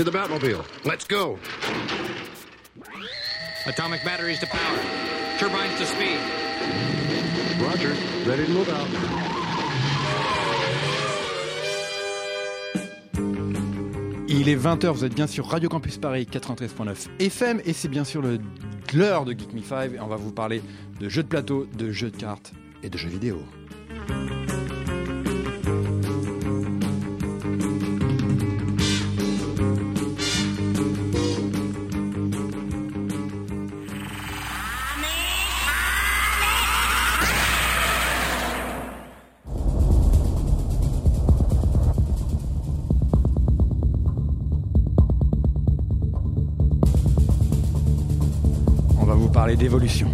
To the Batmobile. Let's go. Atomic batteries to power. Turbines to speed. Roger. Ready to move out. Il est 20h, vous êtes bien sur Radio Campus Paris 93.9 FM et c'est bien sûr le- l'heure de Geek Me 5 et on va vous parler de jeux de plateau, de jeux de cartes et de jeux vidéo. D'évolution.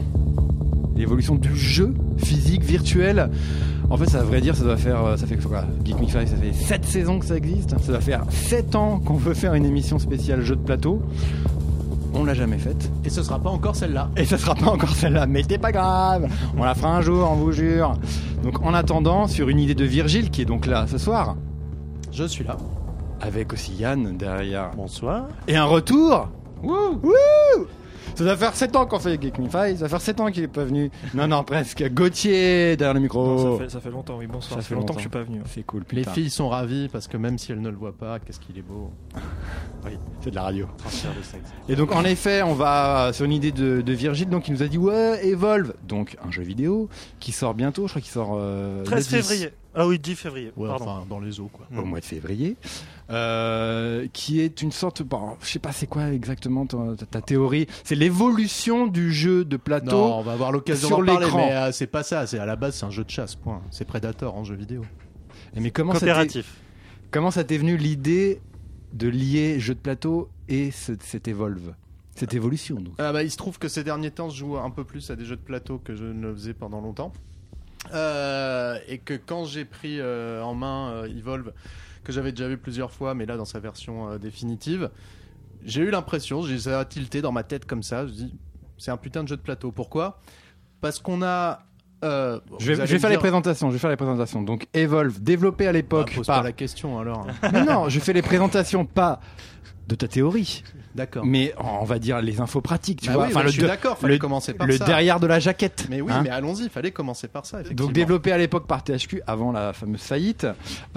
L'évolution du jeu physique, virtuel. En fait, ça à vrai dire, ça doit faire, euh, ça fait quoi? Geek Me 5, ça fait 7 saisons que ça existe. Ça doit faire 7 ans qu'on veut faire une émission spéciale jeu de plateau. On l'a jamais faite. Et ce sera pas encore celle-là. Et ce sera pas encore celle-là, mais c'est pas grave. On la fera un jour, on vous jure. Donc en attendant, sur une idée de Virgile, qui est donc là ce soir, Je suis là. avec aussi Yann derrière. Bonsoir. Et un retour Wouh Wouh Ça va faire 7 ans qu'on fait Geek Me Five, ça va faire 7 ans qu'il est pas venu. Non, non, presque. Gauthier derrière le micro. Non, ça, fait, ça fait longtemps, oui, bonsoir. Ça Ça, fait fait longtemps longtemps. que je suis pas venu. C'est cool, Les filles sont ravies parce que même si elles ne le voient pas, qu'est-ce qu'il est beau. C'est de la radio. Et donc en effet, on va sur une idée de, de Virgile, donc il nous a dit ouais, Evolve, donc un jeu vidéo qui sort bientôt, je crois qu'il sort euh, 13 le 10 février. Ah oui, 10 février. Ouais, Pardon. enfin, dans les eaux, quoi. au mois de février, euh, qui est une sorte, bon, je sais pas c'est quoi exactement ta, ta théorie, c'est l'évolution du jeu de plateau. Non, on va avoir l'occasion sur d'en parler, l'écran. mais euh, c'est pas ça. C'est à la base, c'est un jeu de chasse. Point. C'est Predator en jeu vidéo. Et mais comment ça t'est- Coopératif. comment ça t'est venu l'idée de lier jeu de plateau et ce- cette Evolve, cette évolution donc? Ah bah, il se trouve que ces derniers temps, je joue un peu plus à des jeux de plateau que je ne le faisais pendant longtemps. Euh, et que quand j'ai pris euh, en main euh, Evolve, que j'avais déjà vu plusieurs fois, mais là dans sa version définitive, j'ai eu l'impression, j'ai ça a tilté dans ma tête comme ça. Je dis, c'est un putain de jeu de plateau. Pourquoi? Parce qu'on a. euh, Je vais, je faire les présentations. Je vais faire les présentations. Donc Evolve, développé à Ah, l'époque pose par. pas la question alors. Non, je fais les présentations pas de ta théorie, D'accord. mais on va dire les infos pratiques. Tu Bah vois, oui, enfin bah, le, je suis d'accord, fallait le- commencer par le ça. derrière de la jaquette. Mais oui, hein. mais allons-y, fallait commencer par ça. Effectivement. Donc développé à l'époque par THQ avant la fameuse faillite,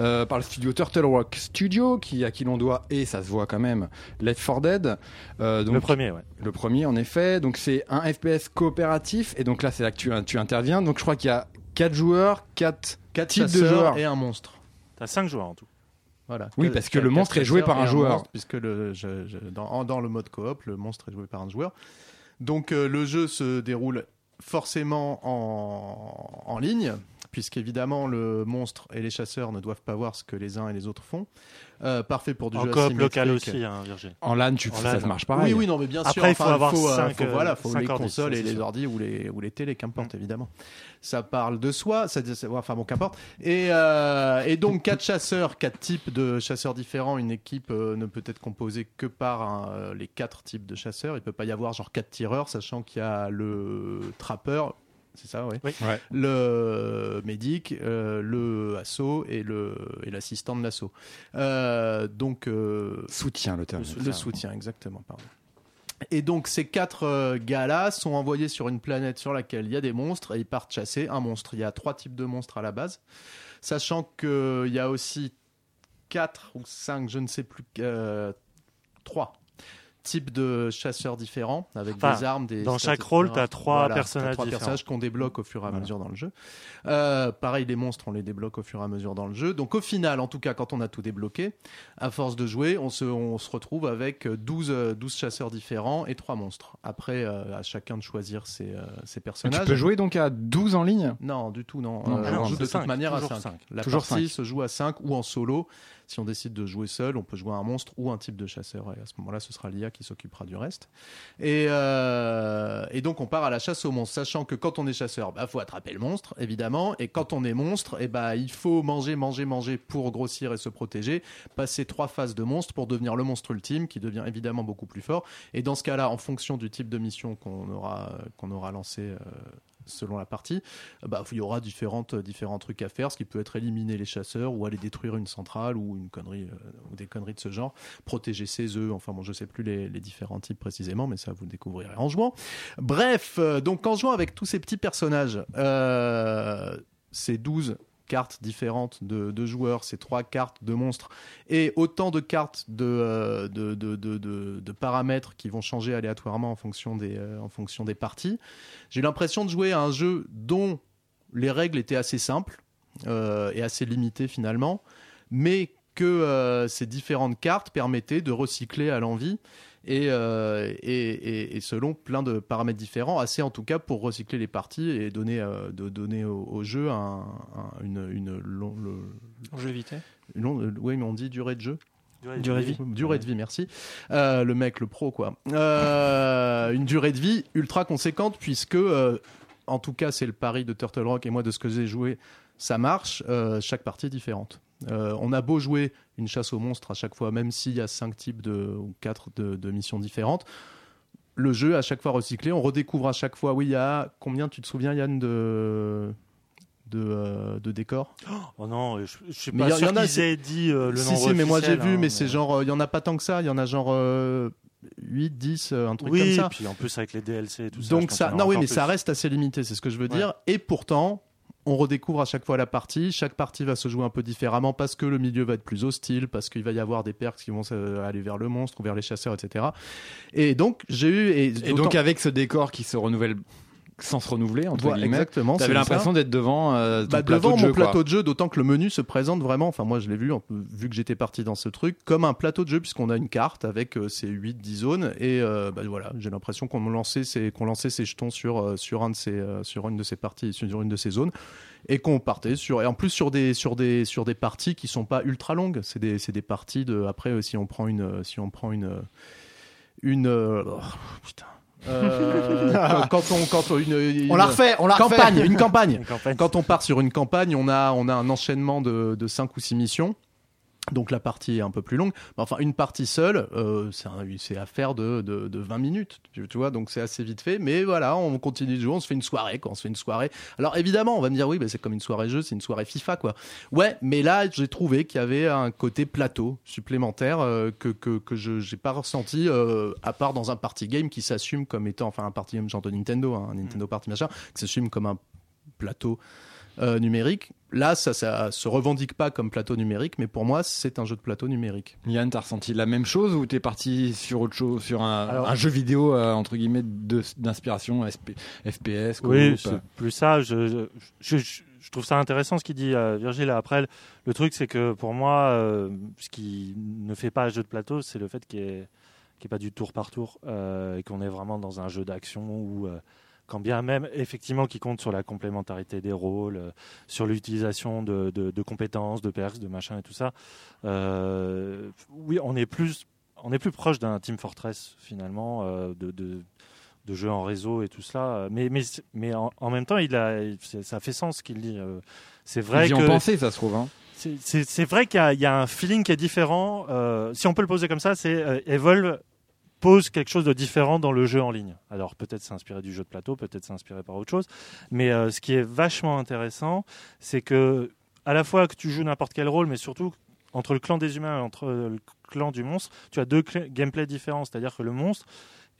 euh, par le studio Turtle Rock Studio, qui à qui l'on doit et ça se voit quand même Left 4 Dead. Euh, donc, Le premier, ouais. Le premier, en effet. Donc, c'est un FPS coopératif. Et donc là, c'est là que tu, tu interviens. Donc, je crois qu'il y a 4 joueurs, 4 Quatre types de joueurs. et un monstre. T'as 5 joueurs en tout. Voilà. Oui, parce que le monstre est joué par un joueur. monstre, puisque le, je- je- dans, en- dans le mode coop, le monstre est joué par un joueur. Donc euh, le jeu se déroule forcément en, en ligne, puisqu'évidemment le monstre et les chasseurs ne doivent pas voir ce que les uns et les autres font. Euh, parfait pour du En jeu coop local aussi, hein, Virgile. En LAN, tu, En ça LAN. se marche pareil. Oui, oui, non, mais bien sûr. Après, il faut avoir euh, cinq, faut- euh, voilà, faut cinq les consoles et les sûr. ordi ou les, ou les télés, qu'importe, évidemment. Ça parle de soi, ça, enfin bon, qu'importe. Et, euh, et donc, quatre chasseurs, quatre types de chasseurs différents. Une équipe euh, ne peut être composée que par les quatre types de chasseurs. Il peut pas y avoir genre quatre tireurs, sachant qu'il y a le trappeur. C'est ça, oui. Oui. Ouais. Le médic, euh, le assaut et le et l'assistant de l'assaut. Euh, donc euh, Soutien, le terme. le soutien, exactement, pardon. Et donc ces quatre euh, gars-là sont envoyés sur une planète sur laquelle il y a des monstres et ils partent chasser un monstre. Il y a trois types de monstres à la base, sachant qu'il y a aussi quatre ou cinq, je ne sais plus, euh, trois types de chasseurs différents avec Enfin, des armes, des dans chaque rôle, etc. t'as trois Voilà, personnages trois différents. personnages qu'on débloque au fur et à Voilà. mesure dans le jeu. Euh, pareil, les monstres, on les débloque au fur et à mesure dans le jeu. Donc au final, en tout cas, quand on a tout débloqué, à force de jouer, on se, on se retrouve avec 12, euh, 12 chasseurs différents et 3 monstres. Après, euh, à chacun de choisir ses, euh, ses Tu personnages. peux jouer donc à 12 en ligne? Non, du tout, non. Non, non, on joue de toute manière à toujours 5. cinq. La Toujours partie se joue à 5 ou en solo. Si on décide de jouer seul, on peut jouer un monstre ou un type de chasseur. Et à ce moment-là, ce sera l'IA qui s'occupera du reste. Et, euh, et donc, on part à la chasse aux monstres, sachant que quand on est chasseur, bah, faut attraper le monstre, évidemment. Et quand on est monstre, eh bah, il faut manger, manger, manger pour grossir et se protéger. Passer trois phases de monstre pour devenir le monstre ultime, qui devient évidemment beaucoup plus fort. Et dans ce cas-là, en fonction du type de mission qu'on aura, qu'on aura lancé euh, selon la partie, bah, il y aura différentes, différents trucs à faire, ce qui peut être éliminer les chasseurs ou aller détruire une centrale ou une connerie euh, ou des conneries de ce genre, protéger ses œufs. Enfin bon, je sais plus les, les différents types précisément, mais ça vous découvrirez en jouant. Bref, euh, donc en jouant avec tous ces petits personnages, euh, ces 12 cartes différentes de, joueurs, ces trois cartes de monstres et autant de cartes de, euh, de, de- de paramètres qui vont changer aléatoirement en fonction des, euh, en fonction des parties. J'ai l'impression de jouer à un jeu dont les règles étaient assez simples euh, et assez limitées finalement, mais que euh, ces différentes cartes permettaient de recycler à l'envie et, euh, et, et- et selon plein de paramètres différents, assez en tout cas pour recycler les parties et donner, euh, de, donner au, au jeu un, un- une, une, long- le- Je l'évitais. une long- oui, mais on dit durée de jeu. Durée de vie. Durée de vie, merci. Euh, le mec, le pro, quoi. Euh, une durée de vie ultra conséquente, puisque, euh, en tout cas, c'est le pari de Turtle Rock, et moi, de ce que j'ai joué, ça marche. Euh, chaque partie est différente. Euh, on a beau jouer une chasse aux monstres à chaque fois, même s'il y a cinq types de, ou quatre de, de missions différentes. Le jeu, à chaque fois recyclé, on redécouvre à chaque fois. Oui, il y a combien, tu te souviens, Yann, de, de, euh, de décors? Oh non, je, je suis Mais pas y sûr y en a, aient dit euh, le si, nombre si, mais moi j'ai vu, hein, mais c'est genre, euh, il y en a pas tant que ça, il y en a genre euh, 8, 10, euh, un truc Oui, comme ça. puis en plus avec les DLC et tout ça. Donc ça, qu'il y en a non oui, mais plus. ça reste assez limité, c'est ce que je veux Ouais. dire. Et pourtant, on redécouvre à chaque fois la partie. Chaque partie va se jouer un peu différemment parce que le milieu va être plus hostile, parce qu'il va y avoir des perks qui vont aller vers le monstre ou vers les chasseurs, etc. Et donc j'ai eu et, Et donc avec ce décor qui se renouvelle sans se renouveler entre Voilà, guillemets, exactement, t'avais l'impression d'être devant euh, bah, devant de mon jeu, plateau de jeu, d'autant que le menu se présente vraiment, enfin moi je l'ai vu, vu que j'étais parti dans ce truc, comme un plateau de jeu, puisqu'on a une carte avec euh, ces 8-10 zones, et euh, bah, voilà, j'ai l'impression qu'on lançait ces, qu'on lançait ces jetons sur, euh, sur, un de ces, euh, sur une de ces parties, sur une de ces zones, et qu'on partait sur, et en plus sur des, sur des, sur des parties qui sont pas ultra longues, c'est des, c'est des parties de, après si on prend une, si on prend une, une, oh, putain. Euh, quand on quand on- une, une On la refait, on la refait. campagne une campagne Une campagne. quand on part sur une campagne, on a, on a un enchaînement de, de 5 ou 6 missions. Donc la partie est un peu plus longue. Mais enfin, une partie seule, euh, c'est c'est affaire de, de, de 20 minutes. Tu, vois, donc c'est assez vite fait. Mais voilà, on continue de jouer, on se fait une soirée. Quoi, on se fait une soirée. Alors évidemment, on va me dire, oui, bah, c'est comme une soirée jeu, c'est une soirée FIFA. quoi. Ouais, mais là, j'ai trouvé qu'il y avait un côté plateau supplémentaire euh, que, que, que je n'ai pas ressenti, euh, à part dans un party game qui s'assume comme étant, enfin un party game genre de Nintendo, hein, un Nintendo Party machin, qui s'assume comme un plateau numérique. Là, ça, ça se revendique pas comme plateau numérique, mais pour moi, c'est un jeu de plateau numérique. Yann, t'as ressenti la même chose ou t'es parti sur autre chose, sur un, Alors- un jeu vidéo euh, entre guillemets de- d'inspiration SP FPS Oui, c'est euh. plus ça. Je, je, je- je trouve ça intéressant ce qu'il dit euh, Virgile. Après, le, le truc, c'est que pour moi, euh, ce qui ne fait pas un jeu de plateau, c'est le fait qu'il n'y ait, pas du tour par tour euh, et qu'on est vraiment dans un jeu d'action où, euh, quand bien même, effectivement, qui compte sur la complémentarité des rôles, euh, sur l'utilisation de, de- de compétences, de perks, de machin et tout ça. euh, oui, on est plus, on est plus proche d'un Team Fortress finalement, euh, de, de de jeux en réseau et tout cela. Mais, mais, mais en, en même temps, il a, c'est- ça fait sens ce qu'il dit. C'est vrai Ils y ont pensé, ça se trouve. Hein. c'est- vrai qu'il y, a- il y a un feeling qui est différent. Euh, si on peut le poser comme ça, c'est Evolve pose quelque chose de différent dans le jeu en ligne. Alors peut-être s'inspirer du jeu de plateau, peut-être s'inspirer par autre chose. Mais euh, ce qui est vachement intéressant, c'est que à la fois que tu joues n'importe quel rôle, mais surtout entre le clan des humains et entre le clan du monstre, tu as deux gameplays différents. C'est-à-dire que le monstre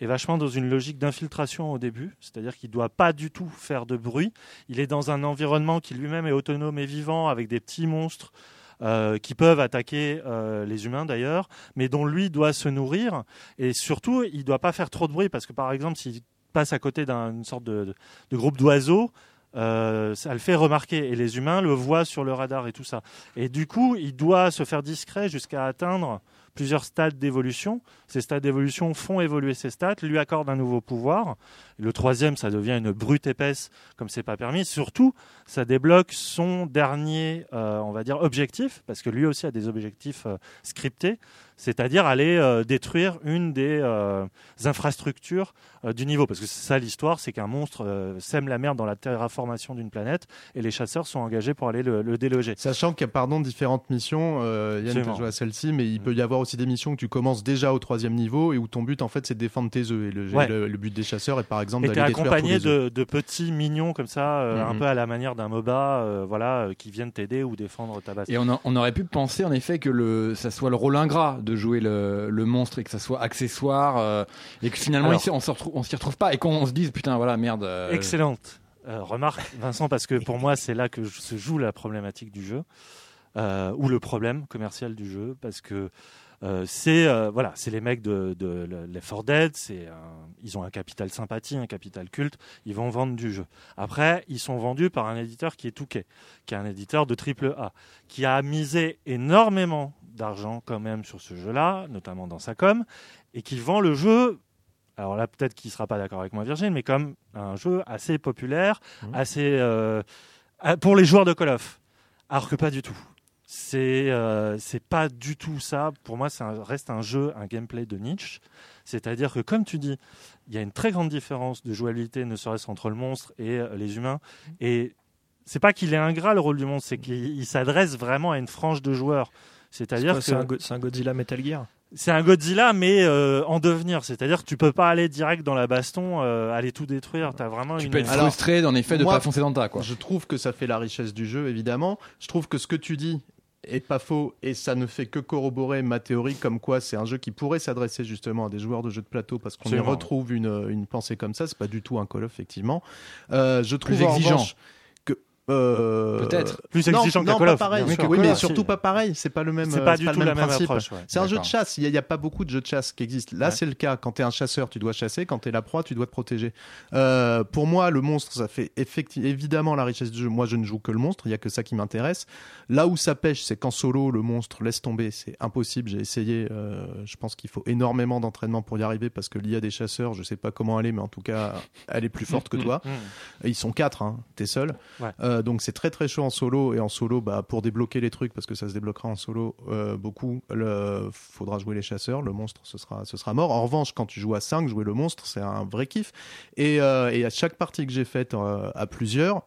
est vachement dans une logique d'infiltration au début, c'est-à-dire qu'il ne doit pas du tout faire de bruit. Il est dans un environnement qui lui-même est autonome et vivant, avec des petits monstres euh, qui peuvent attaquer euh, les humains d'ailleurs, mais dont lui doit se nourrir. Et surtout, il ne doit pas faire trop de bruit, parce que par exemple, s'il passe à côté d'une sorte de, groupe d'oiseaux, euh, ça le fait remarquer et les humains le voient sur le radar et tout ça. Et du coup, il doit se faire discret jusqu'à atteindre plusieurs stades d'évolution. Ces stades d'évolution font évoluer ses stats, lui accordent un nouveau pouvoir. Le troisième, ça devient une brute épaisse, comme c'est pas permis. Surtout, ça débloque son dernier, euh, on va dire, objectif, parce que lui aussi a des objectifs euh, scriptés, c'est-à-dire aller euh, détruire une des infrastructures du niveau. Parce que c'est ça l'histoire, c'est qu'un monstre sème la merde dans la terraformation d'une planète, et les chasseurs sont engagés pour aller le, le déloger. Sachant qu'il y a pardon différentes missions, Yann jouer à celle-ci, mais il peut y avoir aussi aussi des missions que tu commences déjà au troisième niveau et où ton but en fait c'est de défendre tes œufs. Et le, Ouais. le- le but des chasseurs est par exemple d'aller détruire tous accompagné les œufs. de, de petits mignons comme ça, euh, un Mhm. peu à la manière d'un MOBA, euh, voilà, euh, qui viennent t'aider ou défendre ta base. Et on, a- on aurait pu penser en effet que le, ça soit le rôle ingrat de jouer le, le monstre et que ça soit accessoire euh, et que finalement Alors- ici, on s'y retrouve, on s'y retrouve pas et qu'on se dise putain voilà merde. euh, Excellente euh, remarque, Vincent, parce que pour moi, c'est là que se joue la problématique du jeu, euh, ou le problème commercial du jeu, parce que euh, c'est euh, voilà, c'est les mecs de, de 4 Dead, c'est ils ont un capital sympathie, un capital culte, ils vont vendre du jeu. Après, ils sont vendus par un éditeur qui est Touquet, qui est un éditeur de triple A, qui a misé énormément d'argent quand même sur ce jeu-là, notamment dans sa com, et qui vend le jeu alors là, peut-être qu'il sera pas d'accord avec moi, Virgile, mais comme un jeu assez populaire, Mhm. assez euh, pour les joueurs de Call of. Alors que pas du tout. C'est euh, c'est pas du tout ça. Pour moi, ça reste un jeu, un gameplay de niche. C'est-à-dire que, comme tu dis, il y a une très grande différence de jouabilité, ne serait-ce entre le monstre et euh, les humains. Et c'est pas qu'il est ingrat le rôle du monstre, c'est qu'il il s'adresse vraiment à une frange de joueurs. C'est-à-dire que C'est un, Go- c'est un Godzilla Metal Gear? c'est un Godzilla, mais euh, en devenir. C'est-à-dire que tu peux pas aller direct dans la baston, euh, aller tout détruire. T'as vraiment tu une. peux être Alors, frustré en effet de moi, pas foncer dans le tas quoi. Je trouve que ça fait la richesse du jeu, évidemment. Je trouve que ce que tu dis est pas faux et ça ne fait que corroborer ma théorie comme quoi c'est un jeu qui pourrait s'adresser justement à des joueurs de jeux de plateau parce qu'on y retrouve une, une pensée comme ça. C'est pas du tout un Call of, effectivement. Euh, je trouve Plus exigeant. revanche euh, Peut-être. Plus non, exigeant non, Call pas pareil. oui, Call mais of, surtout pas pareil. C'est pas le même. C'est pas du le tout même principe. approche. ouais. C'est un jeu de chasse. Il n'y a, il y a pas beaucoup de jeux de chasse qui existent. Là, Ouais. c'est le cas. Quand tu es un chasseur, tu dois chasser. Quand tu es la proie, tu dois te protéger. Euh, pour moi, le monstre, ça fait effecti- évidemment la richesse du jeu. Moi, je ne joue que le monstre. Il y a que ça qui m'intéresse. Là où ça pêche, c'est qu'en solo, le monstre laisse tomber. C'est impossible. J'ai essayé. euh, je pense qu'il faut énormément d'entraînement pour y arriver parce que l'IA des chasseurs, je sais pas comment elle est, mais en tout cas, elle est plus forte que toi. Mmh. Et Ils sont quatre, hein. t'es seul. Ouais. Euh, donc c'est très très chaud en solo et en solo, bah, pour débloquer les trucs parce que ça se débloquera en solo euh, beaucoup. Le faudra jouer les chasseurs, le monstre ce sera ce sera mort. En revanche, quand tu joues à 5, jouer le monstre, c'est un vrai kiff. Et, euh, et à chaque partie que j'ai faite à plusieurs.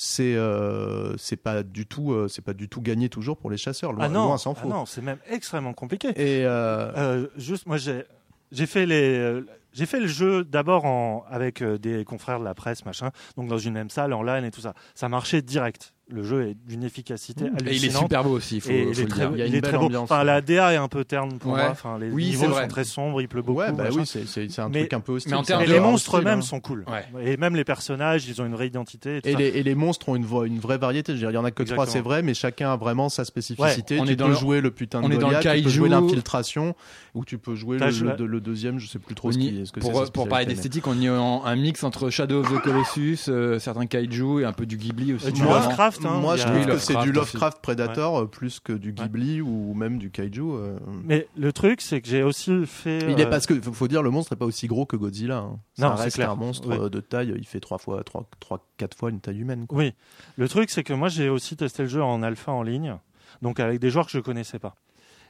C'est euh, c'est pas du tout euh, c'est pas du tout gagné toujours pour les chasseurs loin, Ah non, loin s'en ah non, c'est même extrêmement compliqué. Et Euh, juste, moi, j'ai j'ai fait les. J'ai fait le jeu d'abord avec euh, des confrères de la presse, machin, donc dans une même salle, en LAN et tout ça. Ça marchait direct. Le jeu est d'une efficacité Et il est hallucinante. super beau aussi, il faut, et faut il est le très, dire. Il y a il une est belle très beau. Enfin, la DA est un peu terne pour Ouais. moi. Enfin, les Oui, niveaux vrai. sont très sombres, il pleut beaucoup. ouais, bah oui, c'est un Mais- truc un peu hostile. mais en termes de- les monstres eux-mêmes hein. sont cool. Ouais. Et même les personnages, ils ont une vraie identité. Et tout Et ça. les, et les monstres ont une, vraie variété. Je veux dire, il y en a que trois, c'est vrai, mais chacun a vraiment sa spécificité. Ouais, on tu est dans peux le- jouer le putain de on est dans le Goliath, tu peux kaiju. jouer l'infiltration, ou tu peux jouer le, deuxième, je sais plus trop ce, que pour, c'est. pour parler d'esthétique, on y a un, mix entre Shadow of the Colossus, euh, certains kaiju et un peu du Ghibli aussi. Du Moi, vraiment. Lovecraft. hein, Moi, je trouve que c'est Lovecraft du. Lovecraft Predator euh, plus que du Ghibli ou même du kaiju. euh. Mais le truc, c'est que j'ai aussi fait. Il est euh, parce que faut, dire le monstre est pas aussi gros que Godzilla. hein. Ça Non, c'est reste clair. un monstre de taille. Il fait trois fois, trois, trois, quatre fois une taille humaine. quoi. Oui, le truc c'est que moi j'ai aussi testé le jeu en alpha en ligne, donc avec des joueurs que je connaissais pas.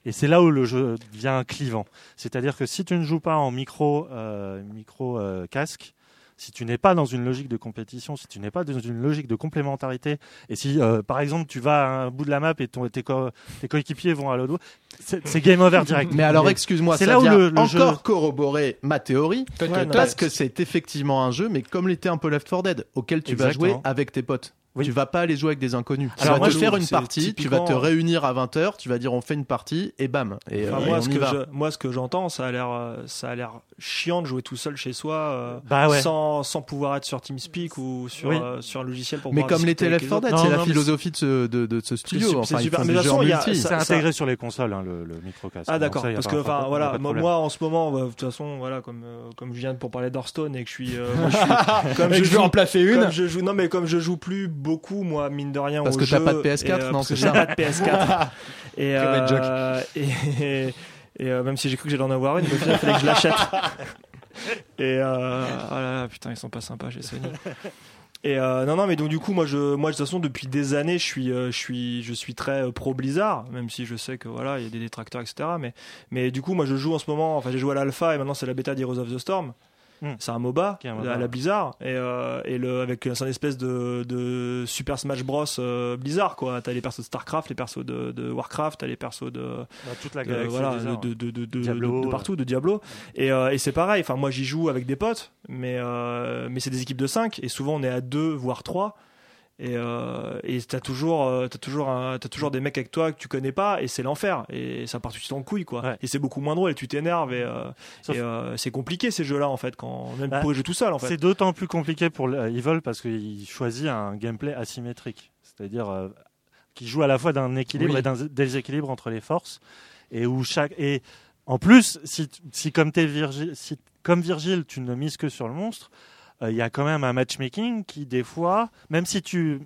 Et c'est là où le jeu devient clivant. C'est-à-dire que si tu ne joues pas en micro, euh, micro euh, casque, si tu n'es pas dans une logique de compétition, si tu n'es pas dans une logique de complémentarité, et si euh, par exemple tu vas à un bout de la map et ton- tes, co- tes coéquipiers vont à l'autre bout, c'est c'est game over direct. Mais alors, excuse-moi, c'est là où vient le- le encore jeu- corroborer ma théorie. Ouais, Parce que c'est effectivement un jeu, mais comme l'était un peu Left 4 Dead, auquel tu vas jouer avec tes potes. Oui. Tu vas pas aller jouer avec des inconnus. Tu Alors vas moi, te je faire une partie, tu vas te typiquement- réunir à 20h, tu vas dire on fait une partie et bam. Et, Enfin, euh, et moi, on ce y que va. je- moi, ce que j'entends, ça a l'air, euh, ça a l'air chiant de jouer tout seul chez soi, euh, Bah ouais. sans, sans pouvoir être sur TeamSpeak ou sur, Oui. euh, sur un logiciel pour Mais pouvoir comme les 4 Dead, Non, c'est la philosophie de ce, de, de ce studio. c'est Enfin, super. Mais de façon, il y a- multi. ça- C'est intégré sur les consoles, hein, le, microcasque. Ah d'accord, parce que voilà, moi, en ce moment, bah, de toute façon voilà comme euh, comme je viens pour parler d'Hearthstone et que je suis, euh, je comme vais joue en placer une. je joue non mais comme je joue plus beaucoup moi mine de rien Parce au que t'as pas de PS4, et, euh, non, parce que c'est j'ai ça. pas de PS4 et, euh, et, euh, même si j'ai cru que j'allais en avoir une mais au final il fallait que je l'achète. Et euh, oh là là, putain ils sont pas sympas chez Sony. Et euh, non non mais donc du coup moi je moi de toute façon depuis des années je suis euh, je suis je suis très euh, pro Blizzard même si je sais que voilà il y a des détracteurs etc mais mais du coup moi je joue en ce moment enfin j'ai joué à l'alpha et maintenant c'est la bêta d'Heroes of the Storm Hmm. C'est un MOBA, un à la Blizzard. Et, euh, et le avec c'est un espèce de, de Super Smash Bros euh, Blizzard quoi. T'as les persos de Starcraft, les persos de, de Warcraft, t'as les persos de, Bah, toute la galaxie voilà Blizzard, de, de, de, de- Diablo, de partout de Diablo. Et, euh, et c'est pareil. Enfin moi j'y joue avec des potes, mais euh, mais c'est des équipes de 5 et souvent on est à 2 voire 3 et euh, et t'as toujours euh, t'as toujours un- t'as toujours des mecs avec toi que tu connais pas et c'est l'enfer. Et ça part tout de suite en couille quoi. Ouais. et c'est beaucoup moins drôle et tu t'énerves et, euh, et, euh, c'est compliqué ces jeux là en fait quand même Bah, pour jouer tout seul en fait. C'est d'autant plus compliqué pour Evil parce qu'il choisit un gameplay asymétrique, c'est-à-dire euh, qui joue à la fois d'un équilibre Oui. et d'un déséquilibre entre les forces, et où chaque et en plus si, si comme t'es Virgile, si comme Virgile tu ne mises que sur le monstre, euh, il y a quand même un matchmaking qui des fois, même si tu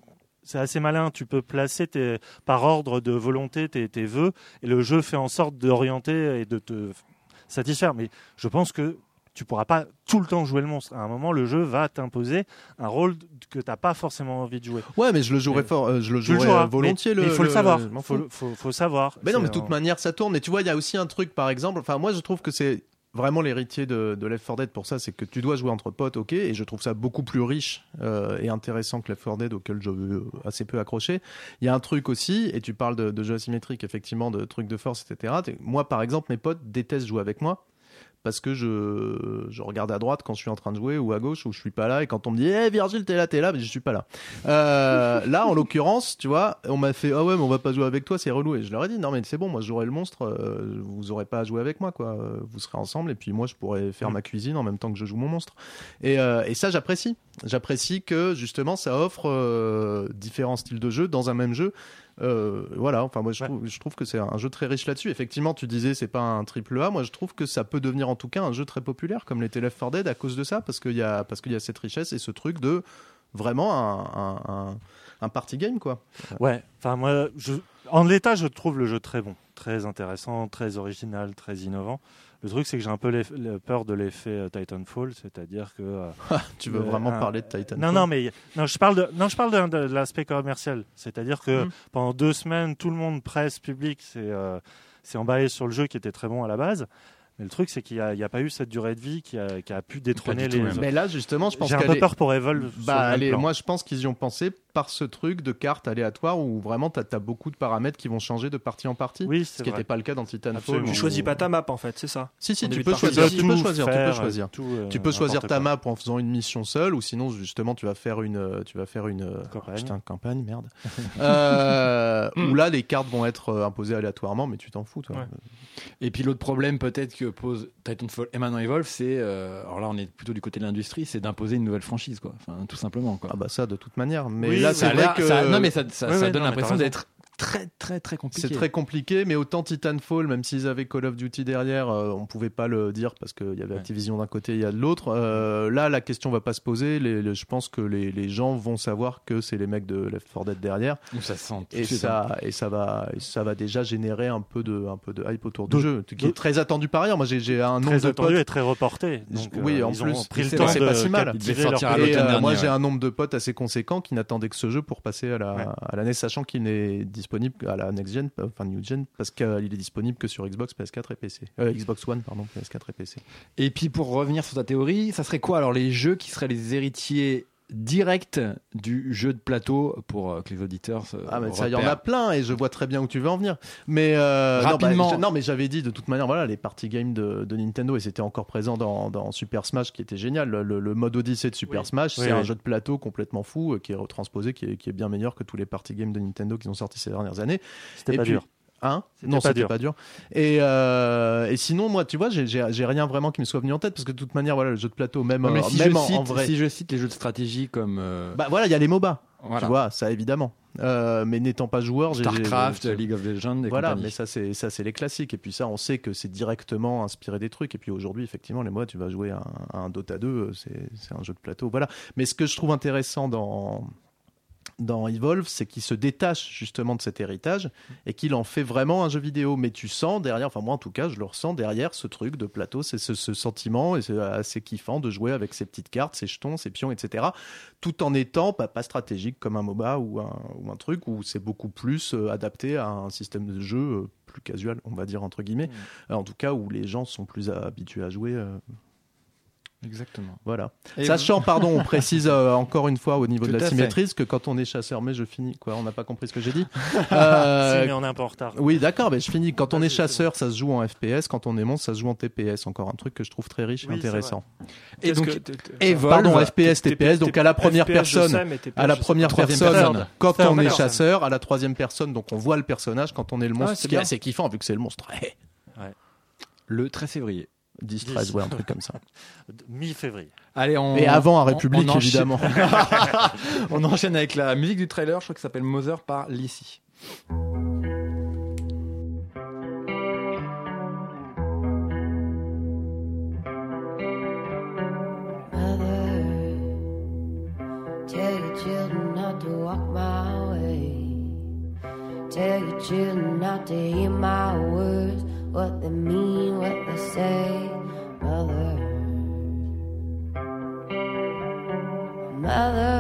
c'est assez malin, tu peux placer tes, par ordre de volonté tes, tes vœux et le jeu fait en sorte d'orienter et de te satisfaire. Mais je pense que tu pourras pas tout le temps jouer le monstre. À un moment, le jeu va t'imposer un rôle que t'as pas forcément envie de jouer. Ouais, mais je le jouerais Mais- fort, euh, je le joueras, euh, volontiers. mais le, il faut le, savoir. Faut, faut, faut savoir. Mais non, mais de toute manière, ça tourne. Et tu vois, il y a aussi un truc, par exemple. Enfin, moi, je trouve que c'est vraiment l'héritier de, de Left 4 Dead pour ça, c'est que tu dois jouer entre potes, ok. Et je trouve ça beaucoup plus riche euh, et intéressant que Left 4 Dead, auquel je veux assez peu accroché. Il y a un truc aussi, et tu parles de, de jeux asymétriques, effectivement, de trucs de force, etc. Moi, par exemple, mes potes détestent jouer avec moi. Parce que je, je regarde à droite quand je suis en train de jouer ou à gauche où je suis pas là et quand on me dit hey Virgile t'es là t'es là mais je suis pas là. Euh, là en l'occurrence tu vois on m'a fait ah ouais mais on va pas jouer avec toi c'est relou. Et je leur ai dit non mais c'est bon moi je jouerai le monstre euh, vous aurez pas à jouer avec moi quoi. Euh, vous serez ensemble et puis moi je pourrais faire Mm. ma cuisine en même temps que je joue mon monstre. Et, euh, et ça j'apprécie. J'apprécie que justement ça offre euh, différents styles de jeu dans un même jeu euh, voilà, enfin moi je Ouais. trouve, je trouve que c'est un jeu très riche là-dessus. Effectivement, tu disais c'est pas un triple A. Moi je trouve que ça peut devenir en tout cas un jeu très populaire comme l'était Left 4 Dead à cause de ça, parce qu'il y a parce qu'il y a cette richesse et ce truc de vraiment un, un, un, un party game quoi. Ouais. Enfin moi, je... en l'état, je trouve le jeu très bon, très intéressant, très original, très innovant. Le truc, c'est que j'ai un peu peur de l'effet euh, Titanfall, c'est-à-dire que euh, Tu veux Euh, vraiment un- parler de Titan Non, non, mais non, je parle de, non, je parle de, de l'aspect commercial. C'est-à-dire que Mm. pendant deux semaines, tout le monde, presse, public, s'est euh, emballé sur le jeu qui était très bon à la base. Mais le truc, c'est qu'il n'y a, il y a pas eu cette durée de vie qui a, qui a pu détrôner les même. Mais là justement, je pense J'ai un peu est- peur pour Evolve. Bah, le même allez, plan. moi je pense qu'ils y ont pensé par ce truc de cartes aléatoires où vraiment tu as, beaucoup de paramètres qui vont changer de partie en partie. oui, ce qui n'était pas le cas dans Titanfall. Absolument. tu où- choisis pas ta map en fait c'est ça Si, si, tu peux choisir. Tu peux choisir. Tu peux choisir. tout, euh, Tu peux choisir ta quoi. map en faisant une mission seule, ou sinon justement tu vas faire une, euh, tu vas faire une euh, Campagne. putain, campagne, merde. euh, où là les cartes vont être imposées aléatoirement, mais tu t'en fous, toi. Ouais. Et puis l'autre problème peut-être que pose Titanfall et maintenant Evolve, c'est euh, alors là on est plutôt du côté de l'industrie, c'est d'imposer une nouvelle franchise quoi. Enfin tout simplement quoi. Ah bah ça de toute manière. Mais Oui, là oui, c'est Ça a vrai l'air- que ça- non mais ça, ça, ça donne l'impression d'être très très très compliqué. c'est très compliqué. Mais autant Titanfall, même s'ils avaient Call of Duty derrière, euh, on pouvait pas le dire parce qu'il y avait Ouais. Activision d'un côté, il y a de l'autre. Euh, là la question va pas se poser. Les- les- je pense que les, les gens vont savoir que c'est les mecs de Left 4 Dead derrière. Ça se sent et suite, hein. ça et ça va et ça va déjà générer un peu de un peu de hype autour du jeu qui est très attendu par ailleurs moi j'ai j'ai un nombre Très de attendu potes et très reporté. Donc, Oui, euh, en ils ont plus, pris le c'est temps c'est pas si mal. Et euh, moi j'ai un nombre de potes assez conséquent qui n'attendaient que ce jeu pour passer à la, Ouais. à l'année sachant qu'il n'est disponible à la next gen enfin new gen parce qu'il est disponible que sur Xbox PS4 et PC Euh, Xbox One pardon PS4 et PC Et puis pour revenir sur ta théorie, ça serait quoi alors les jeux qui seraient les héritiers directs du jeu de plateau pour euh, que les auditeurs se ah mais ça il y en a plein et je vois très bien où tu veux en venir mais euh, non, bah, Rapidement. je- non, mais j'avais dit de toute manière voilà les party games de, de Nintendo et c'était encore présent dans, dans Super Smash qui était génial le, le- le mode Odyssey de Super Oui. Smash Oui, c'est un oui. jeu de plateau complètement fou euh, qui est retransposé qui est, qui est bien meilleur que tous les party games de Nintendo qui ont sorti ces dernières années C'était pas puis- dur. Hein non, c'était pas dur. Et, euh, et sinon, moi, tu vois, j'ai- rien vraiment qui me soit venu en tête parce que de toute manière, voilà, le jeu de plateau, même, mais euh, si, même je en, cite, en vrai. si je cite les jeux de stratégie comme euh, Bah voilà, il y a les MOBA, voilà, tu vois, ça évidemment. Euh, mais n'étant pas joueur, j'ai. Starcraft, League of Legends, et Voilà, compagnie. mais ça c'est ça c'est les classiques et puis ça on sait que c'est directement inspiré des trucs et puis aujourd'hui effectivement les mois tu vas jouer à un, à un Dota 2 euh, c'est c'est un jeu de plateau voilà mais ce que je trouve intéressant dans dans Evolve, c'est qu'il se détache justement de cet héritage et qu'il en fait vraiment un jeu vidéo. Mais tu sens derrière, enfin moi en tout cas, je le ressens derrière ce truc de plateau, c'est ce, ce sentiment et c'est assez kiffant de jouer avec ses petites cartes, ses jetons, ses pions, etc. Tout en étant pas, pas stratégique comme un MOBA ou un, ou un truc où c'est beaucoup plus euh, adapté à un système de jeu euh, plus casual, on va dire entre guillemets. Euh, En tout cas, où les gens sont plus habitués à jouer. euh, Exactement. Voilà. Et Sachant, pardon, on précise euh, encore une fois au niveau de la symétrie que quand on est chasseur, mais je finis, quoi, on n'a pas compris ce que j'ai dit. Si, Euh, mais on est un peu en retard. oui, d'accord, mais je finis. Quand on est chasseur, ça se joue en FPS. Quand on est monstre, ça se joue en TPS. Encore un truc que je trouve très riche Oui, et intéressant. Et donc, Evolve, Pardon, FPS, TPS, donc à la première personne. sais, mais TPS, À la première personne, personne. quand on est chasseur, à la troisième personne, donc on voit le personnage quand on est le monstre, Ah, ce c'est kiffant vu que c'est le monstre. le 13 février. 10, 13, ouais, un truc comme ça. Mi-février. Allez, on, Et avant à on- République, on enchaîne- évidemment. on enchaîne avec la musique du trailer, je crois que ça s'appelle Mother par Lissy. Mother, tell your children not to walk my way. Tell your children not to hear my words, what they mean, what they say. Mother, Mother,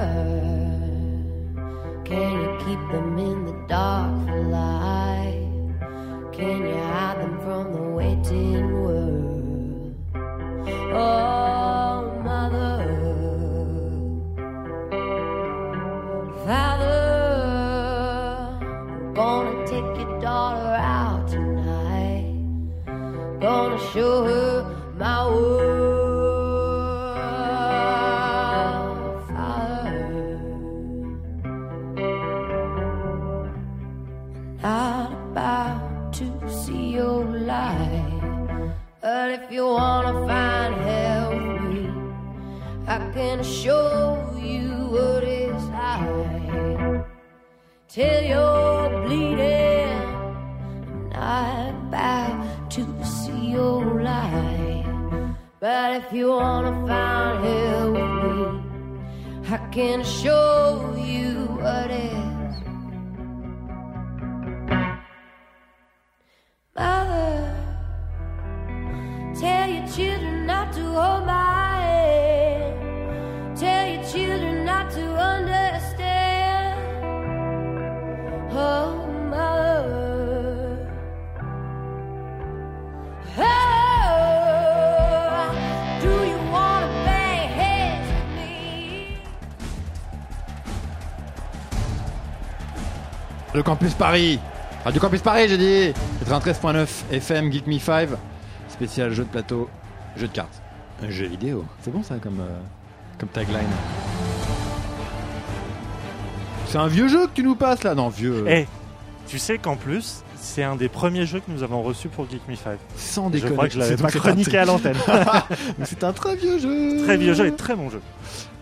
Campus Paris Radio Campus Paris, j'ai dit 93.9 FM Geek Me 5 Spécial jeu de plateau, jeu de cartes. Un jeu vidéo. C'est bon ça comme, euh, comme tagline. C'est un vieux jeu que tu nous passes là Non, vieux. Et tu sais qu'en plus, c'est un des premiers jeux que nous avons reçus pour Geek Me 5. Sans Je déconner. crois que je l'avais pas chroniqué à l'antenne. C'est un très vieux jeu. très vieux jeu et très bon jeu.